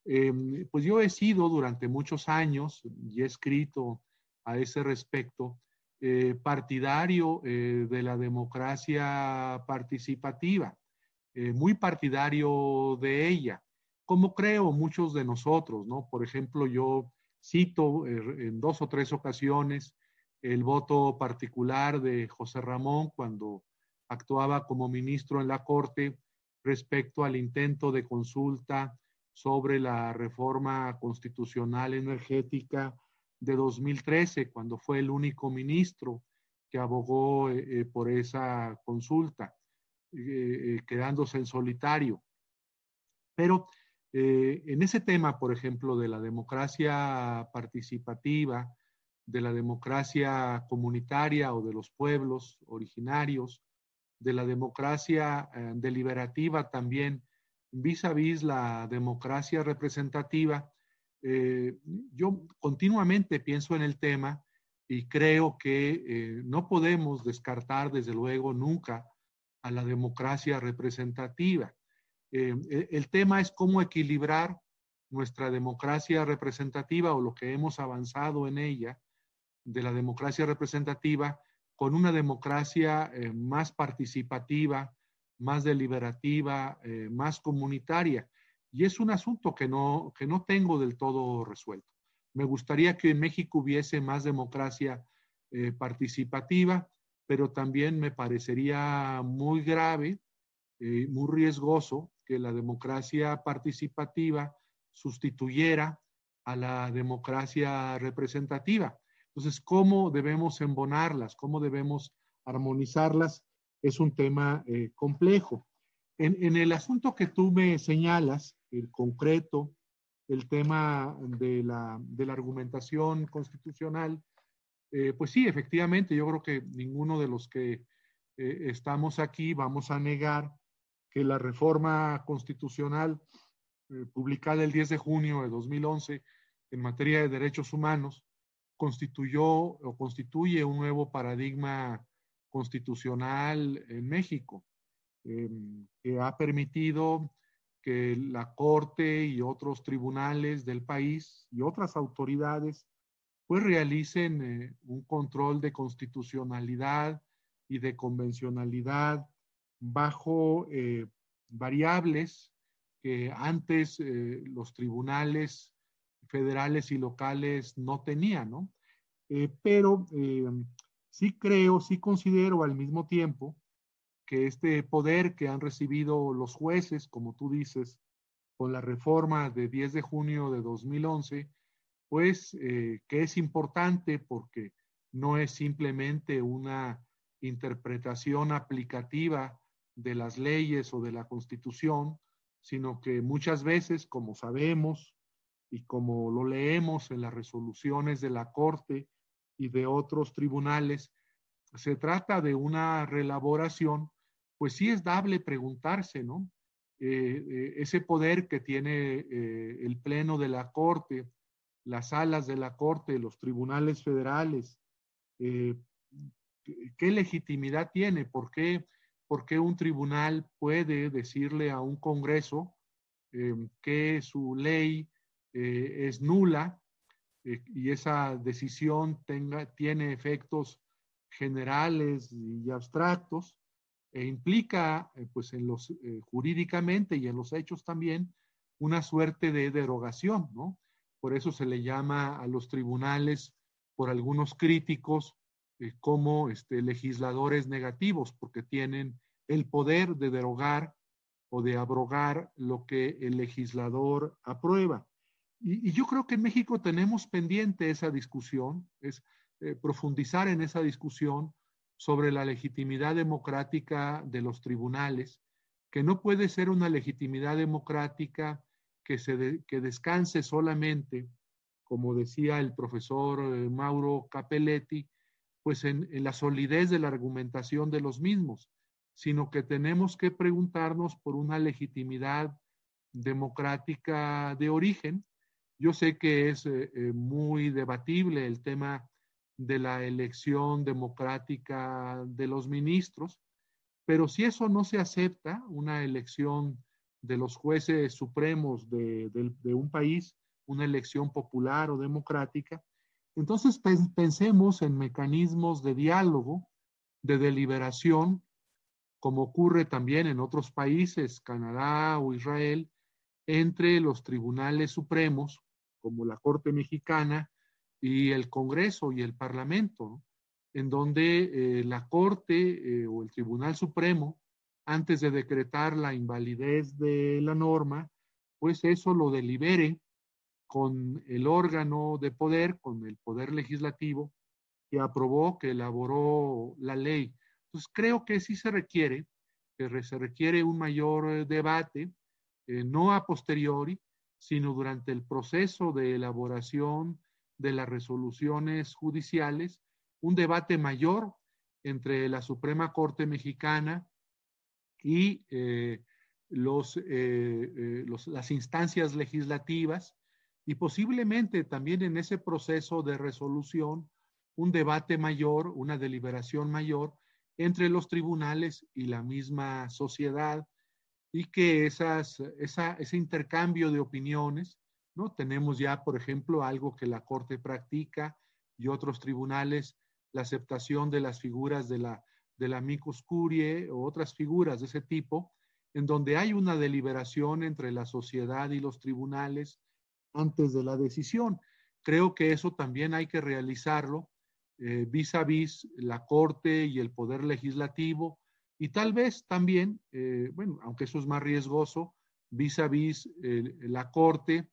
em, pues yo he sido durante muchos años y he escrito a ese respecto eh, partidario eh, de la democracia participativa eh, muy partidario de ella, como creo muchos de nosotros, ¿no? Por ejemplo, yo cito eh, en dos o tres ocasiones el voto particular de José Ramón cuando actuaba como ministro en la Corte respecto al intento de consulta sobre la reforma constitucional energética de 2013, cuando fue el único ministro que abogó eh, por esa consulta. Eh, eh, quedándose en solitario. Pero eh, en ese tema, por ejemplo, de la democracia participativa, de la democracia comunitaria o de los pueblos originarios, de la democracia deliberativa también, vis a vis la democracia representativa, yo continuamente pienso en el tema y creo que no podemos descartar, desde luego, nunca a la democracia representativa. Eh, e, el tema es cómo equilibrar nuestra democracia representativa o lo que hemos avanzado en ella de la democracia representativa con una democracia eh, más participativa, más deliberativa, eh, más comunitaria. Y es un asunto que no, que no tengo del todo resuelto. Me gustaría que en México hubiese más democracia participativa pero también me parecería muy grave, eh, muy riesgoso que la democracia participativa sustituyera a la democracia representativa. Entonces, ¿cómo debemos embonarlas? ¿Cómo debemos armonizarlas? Es un tema eh, complejo. En, el asunto que tú me señalas, el concreto, el tema de la, argumentación constitucional, eh, pues sí, efectivamente, yo creo que ninguno de los que eh, estamos aquí vamos a negar que la reforma constitucional publicada el 10 de junio de 2011 en materia de derechos humanos constituyó o constituye un nuevo paradigma constitucional en México, em, que ha permitido que la Corte y otros tribunales del país y otras autoridades pues realicen eh, un control de constitucionalidad y de convencionalidad bajo eh, variables que antes eh, los tribunales federales y locales no tenían, ¿no? pero sí creo, sí considero al mismo tiempo que este poder que han recibido los jueces, como tú dices, con la reforma de 10 de junio de 2011, pues eh, que es importante porque no es simplemente una interpretación aplicativa de las leyes o de la constitución, sino que muchas veces, como sabemos y como lo leemos en las resoluciones de la Corte y de otros tribunales, se trata de una relaboración, pues sí es dable preguntarse, ¿no? Eh, eh, ese poder que tiene eh, el Pleno de la Corte, las salas de la Corte, los tribunales federales, ¿qué legitimidad tiene? ¿Por qué, por qué un tribunal puede decirle a un Congreso que su ley es nula y esa decisión tenga, tiene efectos generales y abstractos? e implica, eh, pues en los, eh, jurídicamente y en los hechos también, una suerte de derogación, ¿no? Por eso se le llama a los tribunales, por algunos críticos, eh, como este, legisladores negativos, porque tienen el poder de derogar o de abrogar lo que el legislador aprueba. Y, yo creo que en México tenemos pendiente esa discusión, es profundizar en esa discusión, sobre la legitimidad democrática de los tribunales, que no puede ser una legitimidad democrática que, se que descanse solamente, como decía el profesor eh, Mauro Capelletti, pues en la solidez de la argumentación de los mismos, sino que tenemos que preguntarnos por una legitimidad democrática de origen. Yo sé que es eh, eh, muy debatible el tema de la elección democrática de los ministros, pero si eso no se acepta, una elección de los jueces supremos de, un país, una elección popular o democrática, entonces pensemos en mecanismos de diálogo, de deliberación, como ocurre también en otros países, Canadá o Israel, entre los tribunales supremos, como la Corte Mexicana, y el Congreso y el Parlamento, en donde eh, la Corte eh, o el Tribunal Supremo, antes de decretar la invalidez de la norma, pues eso lo delibere con el órgano de poder, con el poder legislativo que aprobó, que elaboró la ley. Entonces creo que sí se requiere, que se requiere un mayor eh, debate, no a posteriori, sino durante el proceso de elaboración de las resoluciones judiciales, un debate mayor entre la Suprema Corte Mexicana y eh, eh, eh, los, las instancias legislativas y posiblemente también en ese proceso de resolución un debate mayor, una deliberación mayor entre los tribunales y la misma sociedad y que esas, esa, ese intercambio de opiniones ¿no? Tenemos ya, por ejemplo, algo que la Corte practica y otros tribunales, la aceptación de las figuras de la, de la amicus curiae o otras figuras de ese tipo, en donde hay una deliberación entre la sociedad y los tribunales antes de la decisión. Creo que eso también hay que realizarlo eh, vis a vis la Corte y el Poder Legislativo y tal vez también, eh, bueno, aunque eso es más riesgoso, vis a vis eh, la Corte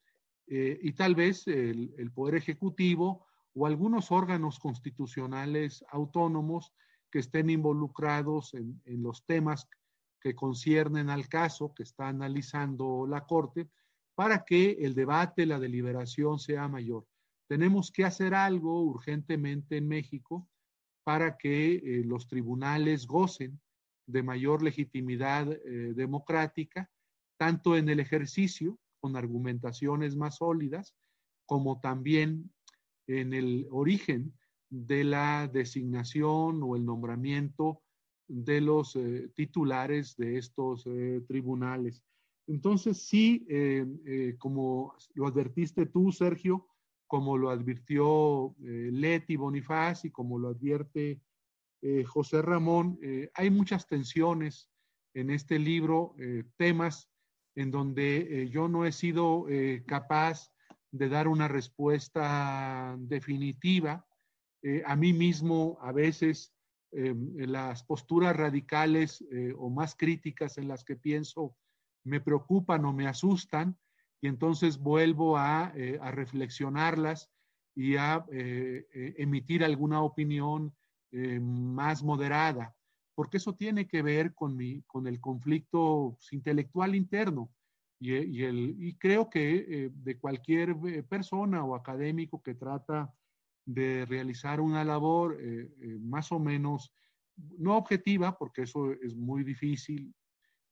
eh, y tal vez el, Poder Ejecutivo o algunos órganos constitucionales autónomos que estén involucrados en, los temas que conciernen al caso que está analizando la Corte para que el debate, la deliberación sea mayor. Tenemos que hacer algo urgentemente en México para que eh, los tribunales gocen de mayor legitimidad eh, democrática, tanto en el ejercicio con argumentaciones más sólidas, como también en el origen de la designación o el nombramiento de los eh, titulares de estos eh, tribunales. Entonces, sí, como lo advertiste tú, Sergio, como lo advirtió Leti Bonifaz y como lo advierte José Ramón, hay muchas tensiones en este libro, temas en donde eh, yo no he sido eh, capaz de dar una respuesta definitiva. Eh, a mí mismo a veces las posturas radicales o más críticas en las que pienso me preocupan o me asustan y entonces vuelvo a, a reflexionarlas y a emitir alguna opinión más moderada porque eso tiene que ver con, mi, con el conflicto intelectual interno. Y, y, el, y creo que eh, de cualquier eh, persona o académico que trata de realizar una labor eh, más o menos, no objetiva, porque eso es muy difícil,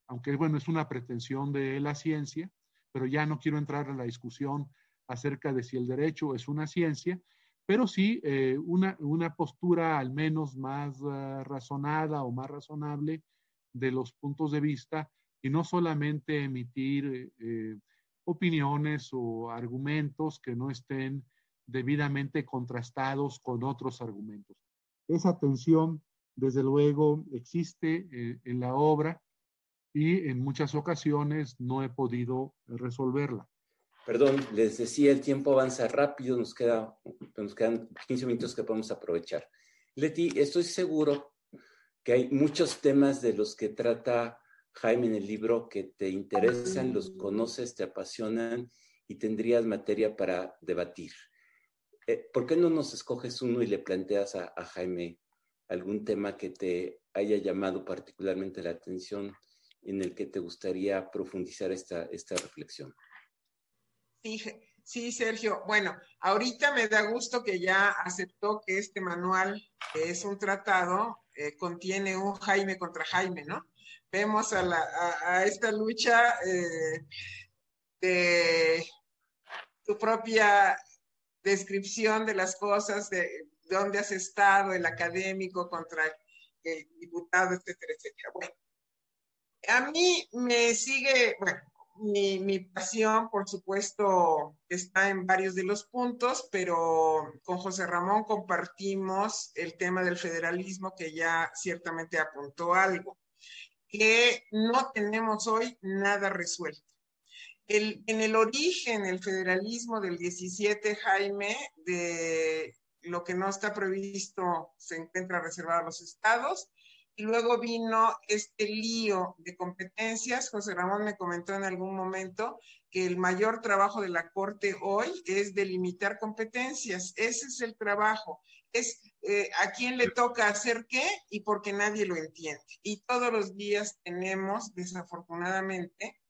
aunque bueno, es una pretensión de la ciencia, pero ya no quiero entrar en la discusión acerca de si el derecho es una ciencia, pero sí eh, una, una, postura al menos más uh, razonada o más razonable de los puntos de vista y no solamente emitir eh, opiniones o argumentos que no estén debidamente contrastados con otros argumentos. Esa tensión, desde luego, existe eh, en la obra y en muchas ocasiones no he podido resolverla. Perdón, les decía, el tiempo avanza rápido, nos, queda, nos quedan 15 minutos que podemos aprovechar. Leti, estoy seguro que hay muchos temas de los que trata Jaime en el libro que te interesan, los conoces, te apasionan y tendrías materia para debatir. Eh, ¿Por qué no nos escoges uno y le planteas a, Jaime algún tema que te haya llamado particularmente la atención en el que te gustaría profundizar esta reflexión? Sí, Sergio. Bueno, ahorita me da gusto que ya aceptó que este manual, que es un tratado, eh, contiene un Jaime contra Jaime, ¿no? Vemos a, esta lucha eh, de tu propia descripción de las cosas, de, dónde has estado, el académico contra el diputado, etcétera, etcétera. Bueno, a mí me sigue, bueno, mi, pasión, por supuesto, está en varios de los puntos, pero con José Ramón compartimos el tema del federalismo que ya ciertamente apuntó algo, que no tenemos hoy nada resuelto. en el origen, el federalismo del 17, Jaime, de lo que no está previsto se encuentra reservado a los estados y luego vino este lío de competencias. José Ramón me comentó en algún momento que el mayor trabajo de la Corte hoy es delimitar competencias. Ese es el trabajo. Es eh, a quién le toca hacer qué y porque nadie lo entiende. Y todos los días tenemos, desafortunadamente,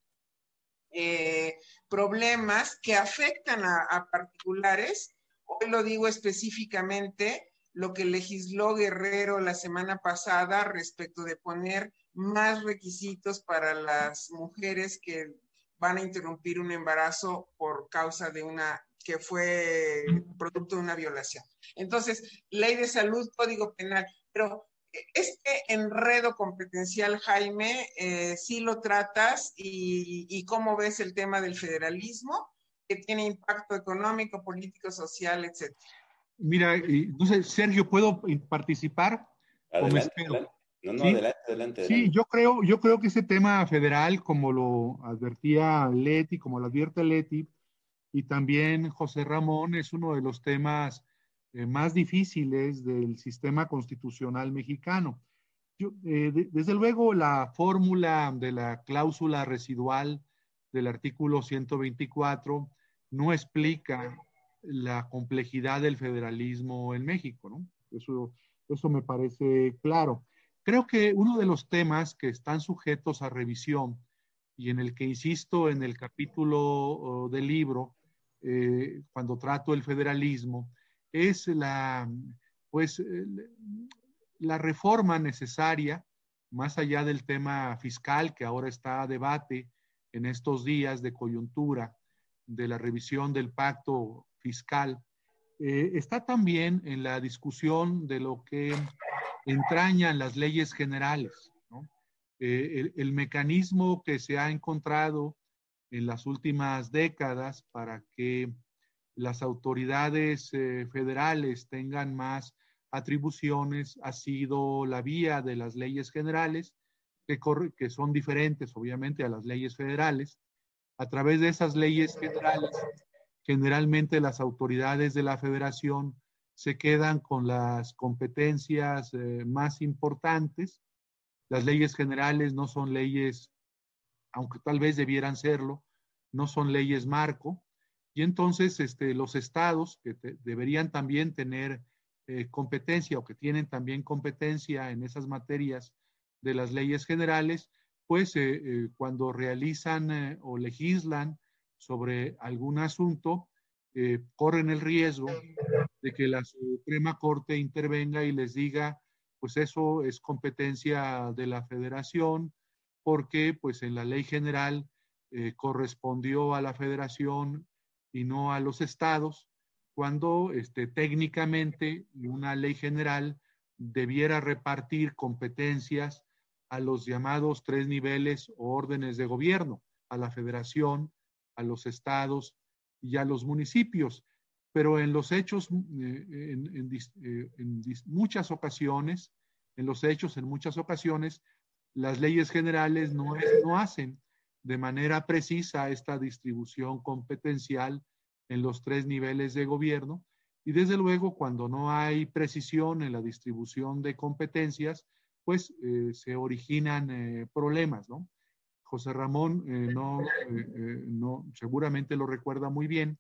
eh, problemas que afectan a particulares. Hoy lo digo específicamente lo que legisló Guerrero la semana pasada respecto de poner más requisitos para las mujeres que van a interrumpir un embarazo por causa de una que fue producto de una violación. Entonces, ley de salud, código penal, pero este enredo competencial, Jaime, eh, sí lo tratas y, y, cómo ves el tema del federalismo, que tiene impacto económico, político, social, etcétera. Mira, entonces, Sergio, ¿puedo participar? Adelante, No, no, adelante, adelante, Sí, yo creo, yo creo que ese tema federal, como lo advertía Leti, como lo advierte Leti, y también José Ramón, es uno de los temas eh, más difíciles del sistema constitucional mexicano. Eh, desde luego, la fórmula de la cláusula residual del artículo 124 no explica la complejidad del federalismo en México, ¿no? Eso, eso me parece claro. Creo que uno de los temas que están sujetos a revisión y en el que insisto en el capítulo oh, del libro, eh, cuando trato el federalismo, es la, pues, la reforma necesaria, más allá del tema fiscal que ahora está a debate en estos días de coyuntura, de la revisión del pacto fiscal, eh, está también en la discusión de lo que entrañan las leyes generales. Eh, el, mecanismo que se ha encontrado en las últimas décadas para que las autoridades eh, federales tengan más atribuciones ha sido la vía de las leyes generales, que, que son diferentes obviamente a las leyes federales. A través de esas leyes generales Generalmente las autoridades de la federación se quedan con las competencias eh, más importantes. Las leyes generales no son leyes, aunque tal vez debieran serlo, no son leyes marco. Y entonces este, los estados que deberían también tener eh, competencia o que tienen también competencia en esas materias de las leyes generales, pues eh, cuando realizan o legislan sobre algún asunto, corren el riesgo de que la Suprema Corte intervenga y les diga, pues eso es competencia de la federación, porque pues en la ley general correspondió a la federación y no a los estados, cuando este, técnicamente una ley general debiera repartir competencias a los llamados tres niveles o órdenes de gobierno, a la federación, a los estados y a los municipios. Pero en los hechos, eh, en, eh, muchas ocasiones, en los hechos, en muchas ocasiones, las leyes generales no, no hacen de manera precisa esta distribución competencial en los tres niveles de gobierno. Y desde luego, cuando no hay precisión en la distribución de competencias, pues eh, se originan problemas, ¿no? José Ramón eh, no, no, seguramente lo recuerda muy bien,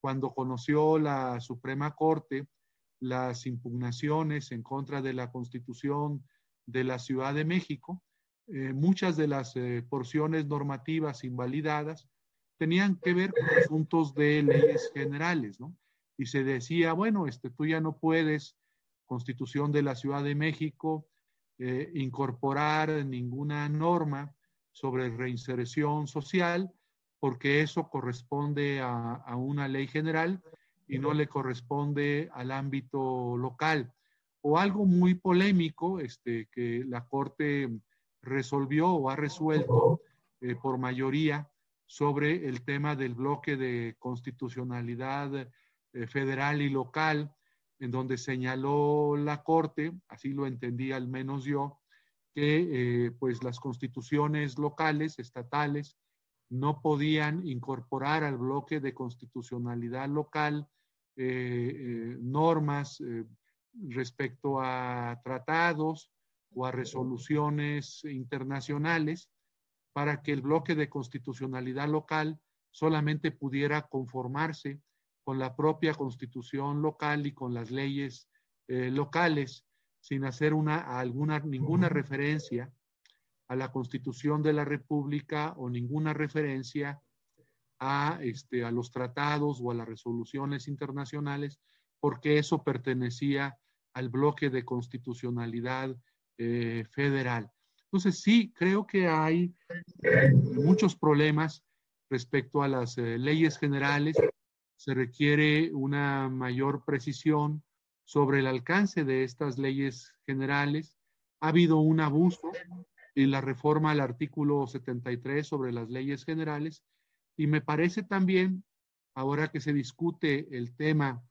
cuando conoció la Suprema Corte las impugnaciones en contra de la Constitución de la Ciudad de México, muchas de las porciones normativas invalidadas tenían que ver con asuntos de leyes generales, ¿no? Y se decía, bueno, este, tú ya no puedes, Constitución de la Ciudad de México, eh, incorporar ninguna norma sobre reinserción social, porque eso corresponde a, a, una ley general y no le corresponde al ámbito local. O algo muy polémico este, que la Corte resolvió o ha resuelto eh, por mayoría sobre el tema del bloque de constitucionalidad eh, federal y local, en donde señaló la Corte, así lo entendí al menos yo, que eh, pues las constituciones locales, estatales, no podían incorporar al bloque de constitucionalidad local eh, normas respecto a tratados o a resoluciones internacionales para que el bloque de constitucionalidad local solamente pudiera conformarse con la propia constitución local y con las leyes eh, locales, sin hacer una, alguna, ninguna referencia a la constitución de la República o ninguna referencia a, este, a los tratados o a las resoluciones internacionales, porque eso pertenecía al bloque de constitucionalidad eh, federal. Entonces, sí, creo que hay eh, muchos problemas respecto a las eh, leyes generales. Se requiere una mayor precisión sobre el alcance de estas leyes generales. Ha habido un abuso en la reforma al artículo 73 sobre las leyes generales y me parece también, ahora que se discute el tema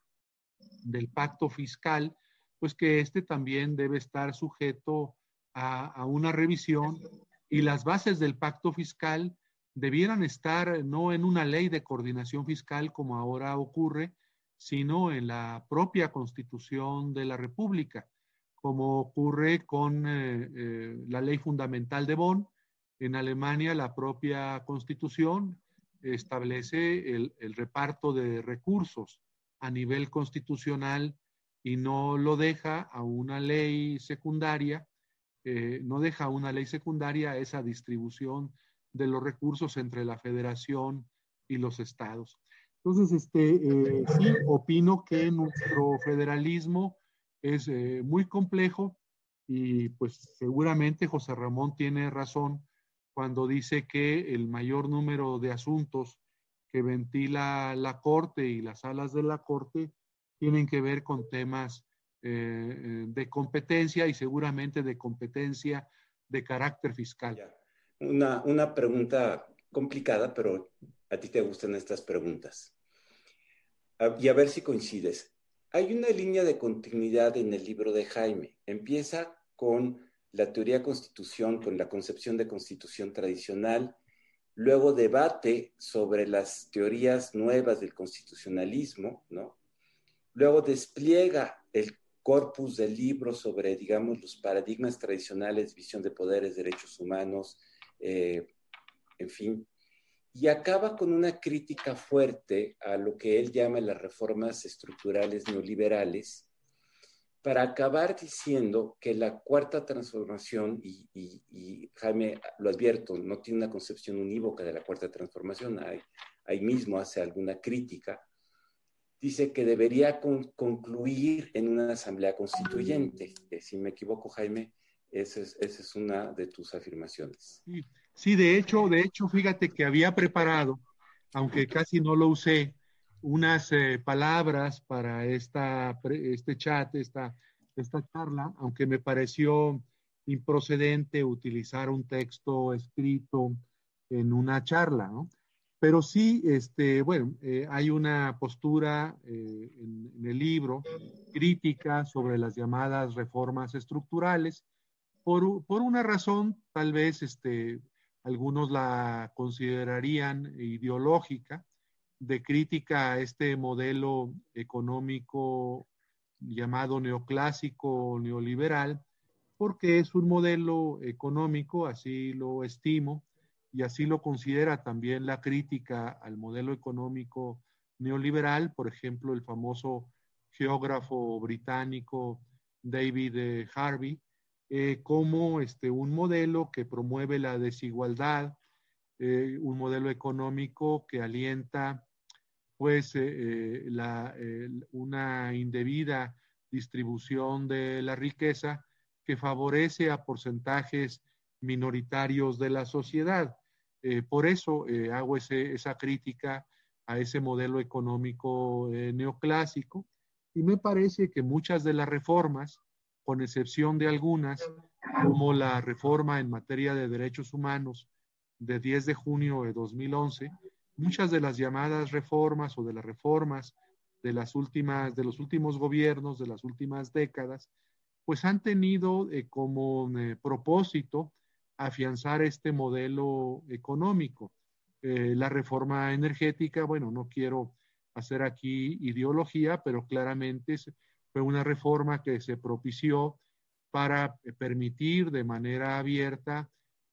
del pacto fiscal, pues que este también debe estar sujeto a, una revisión y las bases del pacto fiscal debieran estar no en una ley de coordinación fiscal como ahora ocurre, sino en la propia constitución de la República, como ocurre con eh, eh, la ley fundamental de Bonn. En Alemania la propia constitución establece el, reparto de recursos a nivel constitucional y no lo deja a una ley secundaria eh, no deja una ley secundaria esa distribución de los recursos entre la federación y los estados. Entonces, este, eh, sí, opino que nuestro federalismo es eh, muy complejo y pues seguramente José Ramón tiene razón cuando dice que el mayor número de asuntos que ventila la Corte y las salas de la Corte tienen que ver con temas eh, de competencia y seguramente de competencia de carácter fiscal. Una, una pregunta complicada, pero a ti te gustan estas preguntas. Y a ver si coincides. Hay una línea de continuidad en el libro de Jaime. Empieza con la teoría constitución, con la concepción de constitución tradicional, luego debate sobre las teorías nuevas del constitucionalismo, ¿no? luego despliega el corpus del libro sobre, digamos, los paradigmas tradicionales, visión de poderes, derechos humanos, eh, en fin, y acaba con una crítica fuerte a lo que él llama las reformas estructurales neoliberales, para acabar diciendo que la cuarta transformación, y, Jaime lo advierto, no tiene una concepción unívoca de la cuarta transformación, ahí, ahí mismo hace alguna crítica, dice que debería concluir en una asamblea constituyente. Si me equivoco, Jaime, esa es, esa es una de tus afirmaciones. Sí, de hecho, de hecho, fíjate que había preparado, aunque casi no lo usé, unas eh, palabras para esta, este chat, esta, esta charla, aunque me pareció improcedente utilizar un texto escrito en una charla, ¿no? Pero sí, este, bueno, eh, hay una postura eh, en, en, el libro crítica sobre las llamadas reformas estructurales, por, por una razón tal vez este, algunos la considerarían ideológica, de crítica a este modelo económico llamado neoclásico neoliberal, porque es un modelo económico, así lo estimo, y así lo considera también la crítica al modelo económico neoliberal, por ejemplo, el famoso geógrafo británico David Harvey, eh, como este, un modelo que promueve la desigualdad, eh, un modelo económico que alienta pues eh, la, una indebida distribución de la riqueza que favorece a porcentajes minoritarios de la sociedad. por eso hago ese, esa crítica a ese modelo económico neoclásico y me parece que muchas de las reformas con excepción de algunas, como la reforma en materia de derechos humanos de 10 de junio de 2011, muchas de las llamadas reformas o de las reformas de las últimas, de los últimos gobiernos, de las últimas décadas, pues han tenido eh, como eh, propósito afianzar este modelo económico. Eh, la reforma energética, bueno, no quiero hacer aquí ideología, pero claramente fue una reforma que se propició para eh, permitir de manera abierta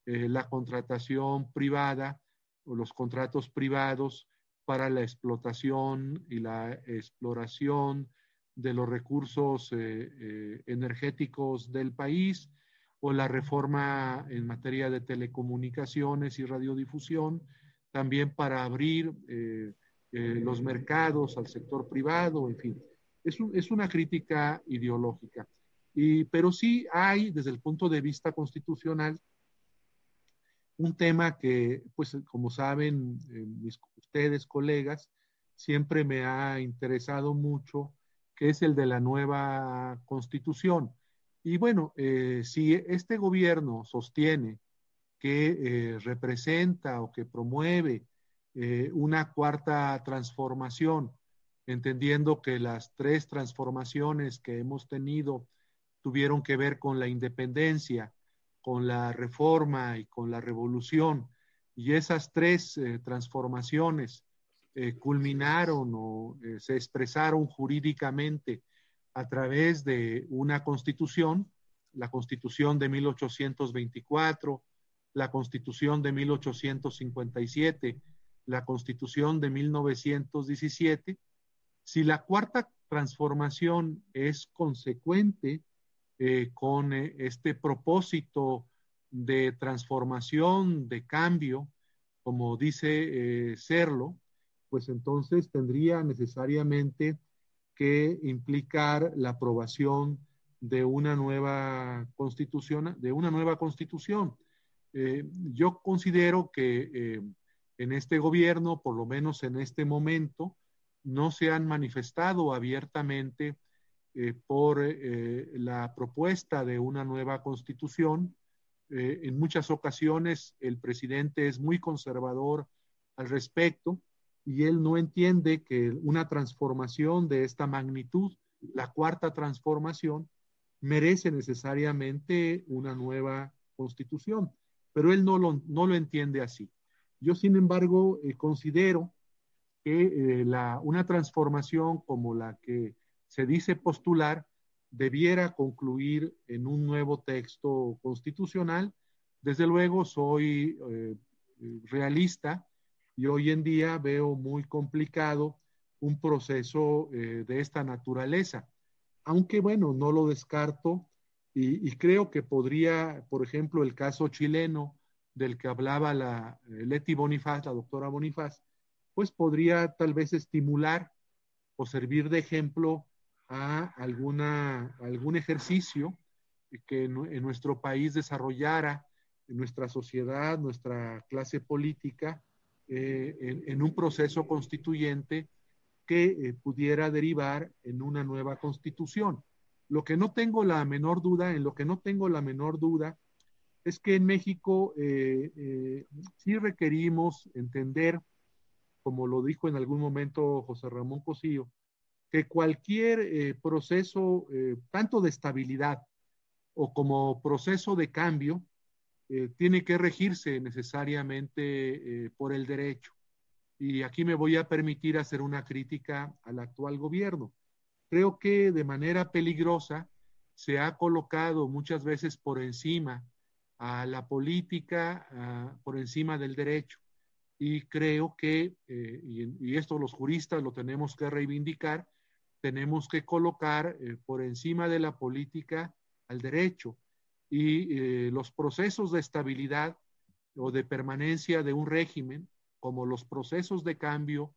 eh, la contratación privada o los contratos privados para la explotación y la exploración de los recursos eh, energéticos del país o la reforma en materia de telecomunicaciones y radiodifusión, también para abrir los mercados al sector privado, en fin es, una crítica ideológica. Y, pero sí hay, desde el punto de vista constitucional, un tema que, pues como saben eh, ustedes, colegas, siempre me ha interesado mucho, que es el de la nueva constitución. Y bueno, eh, si este gobierno sostiene que eh, representa o que promueve una cuarta transformación entendiendo que las tres transformaciones que hemos tenido tuvieron que ver con la independencia, con la reforma y con la revolución. Y esas tres eh, transformaciones eh, culminaron o eh, se expresaron jurídicamente a través de una constitución, la constitución de 1824, la constitución de 1857, la constitución de 1917, si la cuarta transformación es consecuente eh, con eh, este propósito de transformación, de cambio, como dice eh, serlo, pues entonces tendría necesariamente que implicar la aprobación de una nueva constitución, de una nueva constitución. yo considero que en este gobierno, por lo menos en este momento, no se han manifestado abiertamente eh, por eh, la propuesta de una nueva constitución. Eh, en muchas ocasiones el presidente es muy conservador al respecto y él no entiende que una transformación de esta magnitud, la cuarta transformación, merece necesariamente una nueva constitución, pero él no lo, no lo entiende así. Yo, sin embargo, considero que eh, una transformación como la que se dice postular debiera concluir en un nuevo texto constitucional. Desde luego soy eh, realista y hoy en día veo muy complicado un proceso eh, de esta naturaleza. Aunque bueno, no lo descarto y, creo que podría, por ejemplo, el caso chileno del que hablaba la Leti Bonifaz, la doctora Bonifaz, pues podría tal vez estimular o servir de ejemplo a alguna, algún ejercicio que en, nuestro país desarrollara, nuestra sociedad, nuestra clase política, eh, en, un proceso constituyente que eh, pudiera derivar en una nueva constitución. Lo que no tengo la menor duda, en lo que no tengo la menor duda, es que en México eh, sí requerimos entender, como lo dijo en algún momento José Ramón Cosillo, que cualquier eh, proceso, eh, tanto de estabilidad o como proceso de cambio, eh, tiene que regirse necesariamente por el derecho. Y aquí me voy a permitir hacer una crítica al actual gobierno. Creo que de manera peligrosa se ha colocado muchas veces por encima a la política, por encima del derecho. Y creo que, y esto los juristas lo tenemos que reivindicar, tenemos que colocar eh, por encima de la política al derecho y eh, los procesos de estabilidad o de permanencia de un régimen, como los procesos de cambio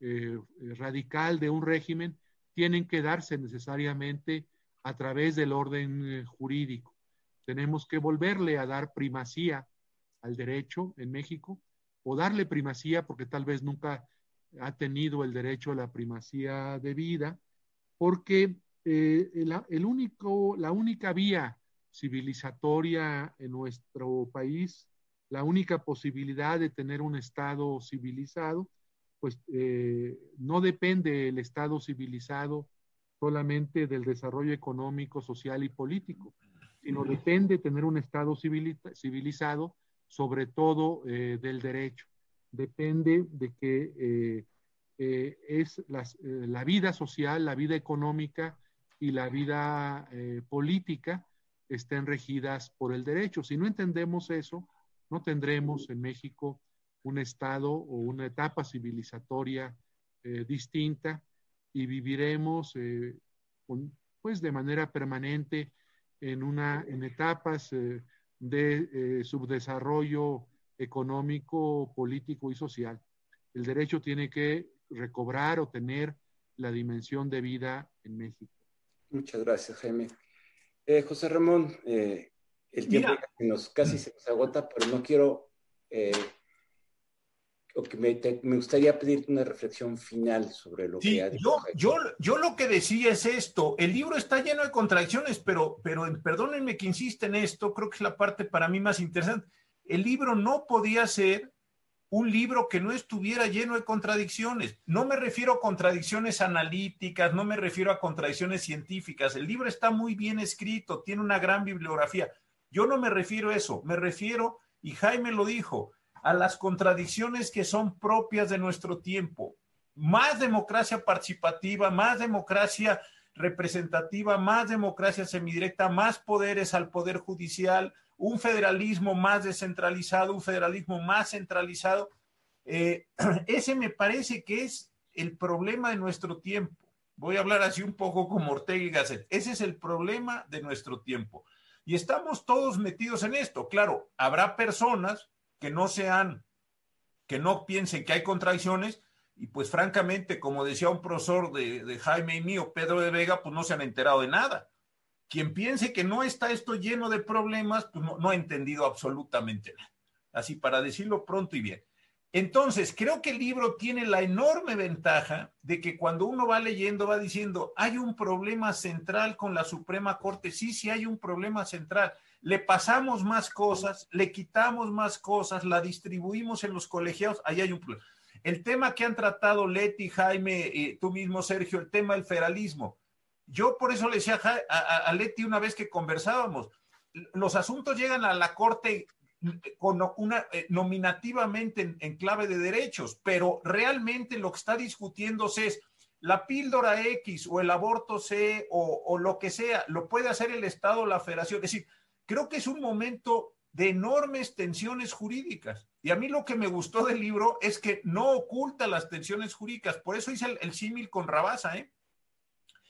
eh, radical de un régimen, tienen que darse necesariamente a través del orden jurídico. Tenemos que volverle a dar primacía al derecho en México o darle primacía porque tal vez nunca ha tenido el derecho a la primacía de vida porque eh, el único, la única vía civilizatoria en nuestro país, la única posibilidad de tener un Estado civilizado, pues eh, no depende el Estado civilizado solamente del desarrollo económico, social y político, sino depende de tener un Estado civilizado, sobre todo eh, del derecho. Depende de que eh, es eh, la vida social, la vida económica y la vida política estén regidas por el derecho. Si no entendemos eso, no tendremos en México un Estado o una etapa civilizatoria distinta y viviremos pues de manera permanente en, una, en etapas de subdesarrollo económico, político y social. El derecho tiene que recobrar o tener la dimensión de vida en México. Muchas gracias, Jaime. Eh, José Ramón, eh, el tiempo nos, casi se nos agota, pero no quiero, eh, que me, gustaría pedirte una reflexión final sobre lo que ha dicho. Yo, yo, yo lo que decía es esto, el libro está lleno de contradicciones, pero, pero perdónenme que insiste en esto, creo que es la parte para mí más interesante. El libro no podía ser un libro que no estuviera lleno de contradicciones. No me refiero a contradicciones analíticas, no me refiero a contradicciones científicas. El libro está muy bien escrito, tiene una gran bibliografía. Yo no me refiero a eso, me refiero, y Jaime lo dijo, a las contradicciones que son propias de nuestro tiempo. Más democracia participativa, más democracia representativa, más democracia semidirecta, más poderes al poder judicial, un federalismo más descentralizado, un federalismo más centralizado. Eh, ese me parece que es el problema de nuestro tiempo. Voy a hablar así un poco como Ortega y Gasset. Ese es el problema de nuestro tiempo. Y estamos todos metidos en esto. Claro, habrá personas que no sean, que no piensen que hay contradicciones, y pues francamente, como decía un profesor de, de Jaime y mío, Pedro de Vega, pues no se han enterado de nada quien piense que no está esto lleno de problemas, pues no, ha entendido absolutamente nada. Así para decirlo pronto y bien. Entonces, creo que el libro tiene la enorme ventaja de que cuando uno va leyendo va diciendo, hay un problema central con la Suprema Corte. Sí, sí hay un problema central. Le pasamos más cosas, le quitamos más cosas, la distribuimos en los colegiados, ahí hay un problema. El tema que han tratado Leti, Jaime, eh, tú mismo, Sergio, el tema del federalismo. Yo por eso le decía a, Leti una vez que conversábamos, los asuntos llegan a la Corte con una, eh, nominativamente en, clave de derechos, pero realmente lo que está discutiéndose es la píldora X o el aborto C o, o lo que sea, lo puede hacer el Estado o la Federación. Es decir, creo que es un momento de enormes tensiones jurídicas. Y a mí lo que me gustó del libro es que no oculta las tensiones jurídicas. Por eso hice el, símil con Rabasa, ¿eh?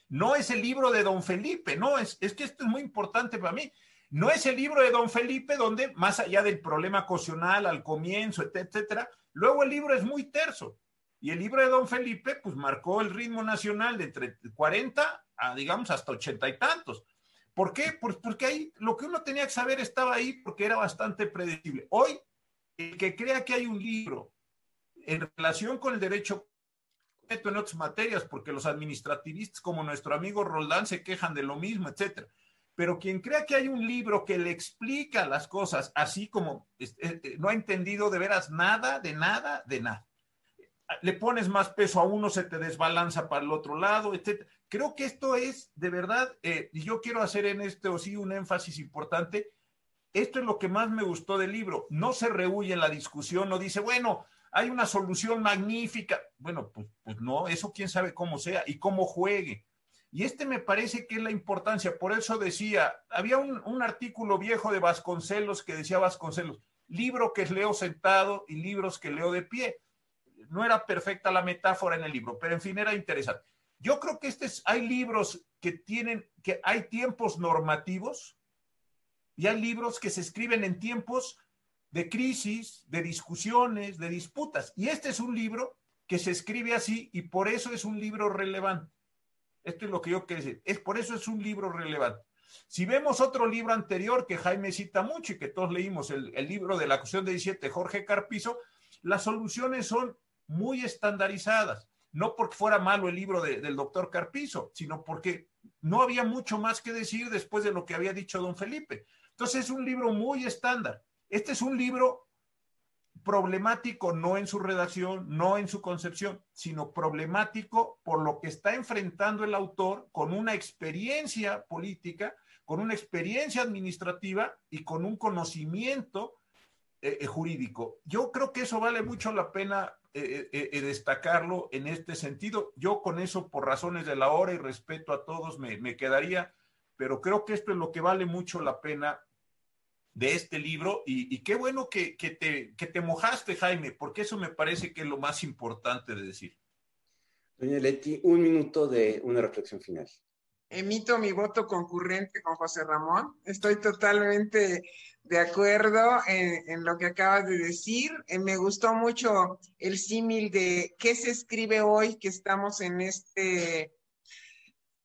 No es el libro de Don Felipe, no, es, es que esto es muy importante para mí. No es el libro de Don Felipe donde, más allá del problema cocional al comienzo, etcétera, luego el libro es muy terso. Y el libro de Don Felipe, pues marcó el ritmo nacional de entre 40 a, digamos, hasta ochenta y tantos. ¿Por qué? Pues porque ahí lo que uno tenía que saber estaba ahí porque era bastante predecible. Hoy, el que crea que hay un libro en relación con el derecho en otras materias, porque los administrativistas como nuestro amigo Roldán se quejan de lo mismo, etcétera. Pero quien crea que hay un libro que le explica las cosas así como eh, eh, no ha entendido de veras nada, de nada, de nada. Le pones más peso a uno, se te desbalanza para el otro lado, etcétera. Creo que esto es de verdad, eh, y yo quiero hacer en esto sí un énfasis importante. Esto es lo que más me gustó del libro. No se rehuye en la discusión, no dice, bueno, hay una solución magnífica. Bueno, pues, pues no, eso quién sabe cómo sea y cómo juegue. Y este me parece que es la importancia. Por eso decía, había un, un, artículo viejo de Vasconcelos que decía Vasconcelos, libro que leo sentado y libros que leo de pie. No era perfecta la metáfora en el libro, pero en fin era interesante. Yo creo que este hay libros que tienen, que hay tiempos normativos y hay libros que se escriben en tiempos de crisis, de discusiones, de disputas. Y este es un libro que se escribe así y por eso es un libro relevante. Esto es lo que yo quiero decir. Es por eso es un libro relevante. Si vemos otro libro anterior que Jaime cita mucho y que todos leímos, el, el libro de la cuestión de 17, Jorge Carpizo, las soluciones son muy estandarizadas no porque fuera malo el libro del doctor Carpizo, sino porque no había mucho más que decir después de lo que había dicho don Felipe. Entonces es un libro muy estándar. Este es un libro problemático no en su redacción, no en su concepción, sino problemático por lo que está enfrentando el autor con una experiencia política, con una experiencia administrativa y con un conocimiento eh, eh, jurídico. Yo creo que eso vale mucho la pena eh, destacarlo en este sentido. Yo con eso, por razones de la hora y respeto a todos, me, me quedaría, pero creo que esto es lo que vale mucho la pena de este libro y, y qué bueno que, que, te, que te mojaste, Jaime, porque eso me parece que es lo más importante de decir. Doña Leti, un minuto de una reflexión final emito mi voto concurrente con José Ramón. Estoy totalmente de acuerdo en, lo que acabas de decir. Eh, me gustó mucho el símil de qué se escribe hoy que estamos en este,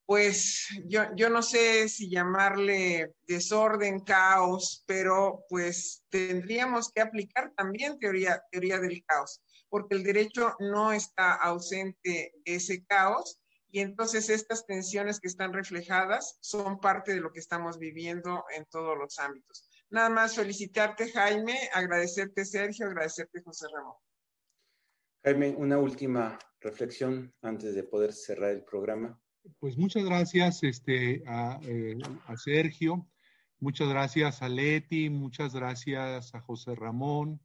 pues yo, yo no sé si llamarle desorden, caos, pero pues tendríamos que aplicar también teoría, teoría del caos, porque el derecho no está ausente de ese caos y entonces estas tensiones que están reflejadas son parte de lo que estamos viviendo en todos los ámbitos. Nada más felicitarte, Jaime, agradecerte, Sergio, agradecerte, José Ramón. Jaime, una última reflexión antes de poder cerrar el programa. Pues muchas gracias este, a, eh, Sergio, muchas gracias a Leti, muchas gracias a José Ramón,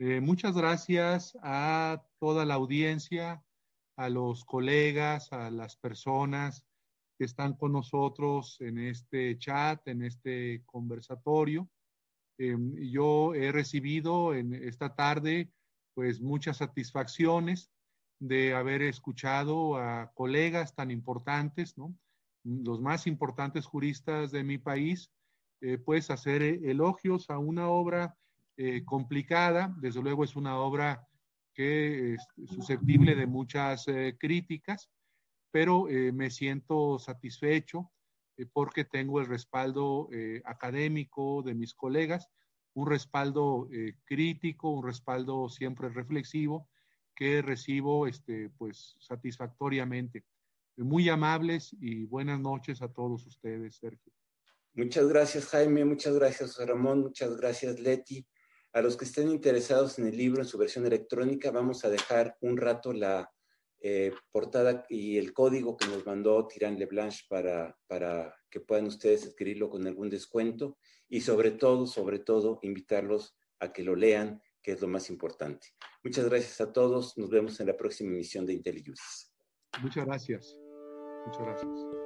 eh, muchas gracias a toda la audiencia, a los colegas, a las personas que están con nosotros en este chat, en este conversatorio. Em, yo he recibido en esta tarde pues muchas satisfacciones de haber escuchado a colegas tan importantes, ¿no? los más importantes juristas de mi país, eh, pues hacer elogios a una obra eh, complicada, desde luego es una obra que es susceptible de muchas eh, críticas, pero eh, me siento satisfecho eh, porque tengo el respaldo académico de mis colegas, un respaldo crítico, un respaldo siempre reflexivo que recibo este, pues, satisfactoriamente. Muy amables y buenas noches a todos ustedes, Sergio. Muchas gracias, Jaime. Muchas gracias, Ramón. Muchas gracias, Leti. A los que estén interesados en el libro en su versión electrónica, vamos a dejar un rato la eh, portada y el código que nos mandó Tirán Leblanche para, que puedan ustedes adquirirlo con algún descuento y sobre todo, sobre todo, invitarlos a que lo lean, que es lo más importante. Muchas gracias a todos. Nos vemos en la próxima emisión de IntelliJuris. Muchas gracias. Muchas gracias.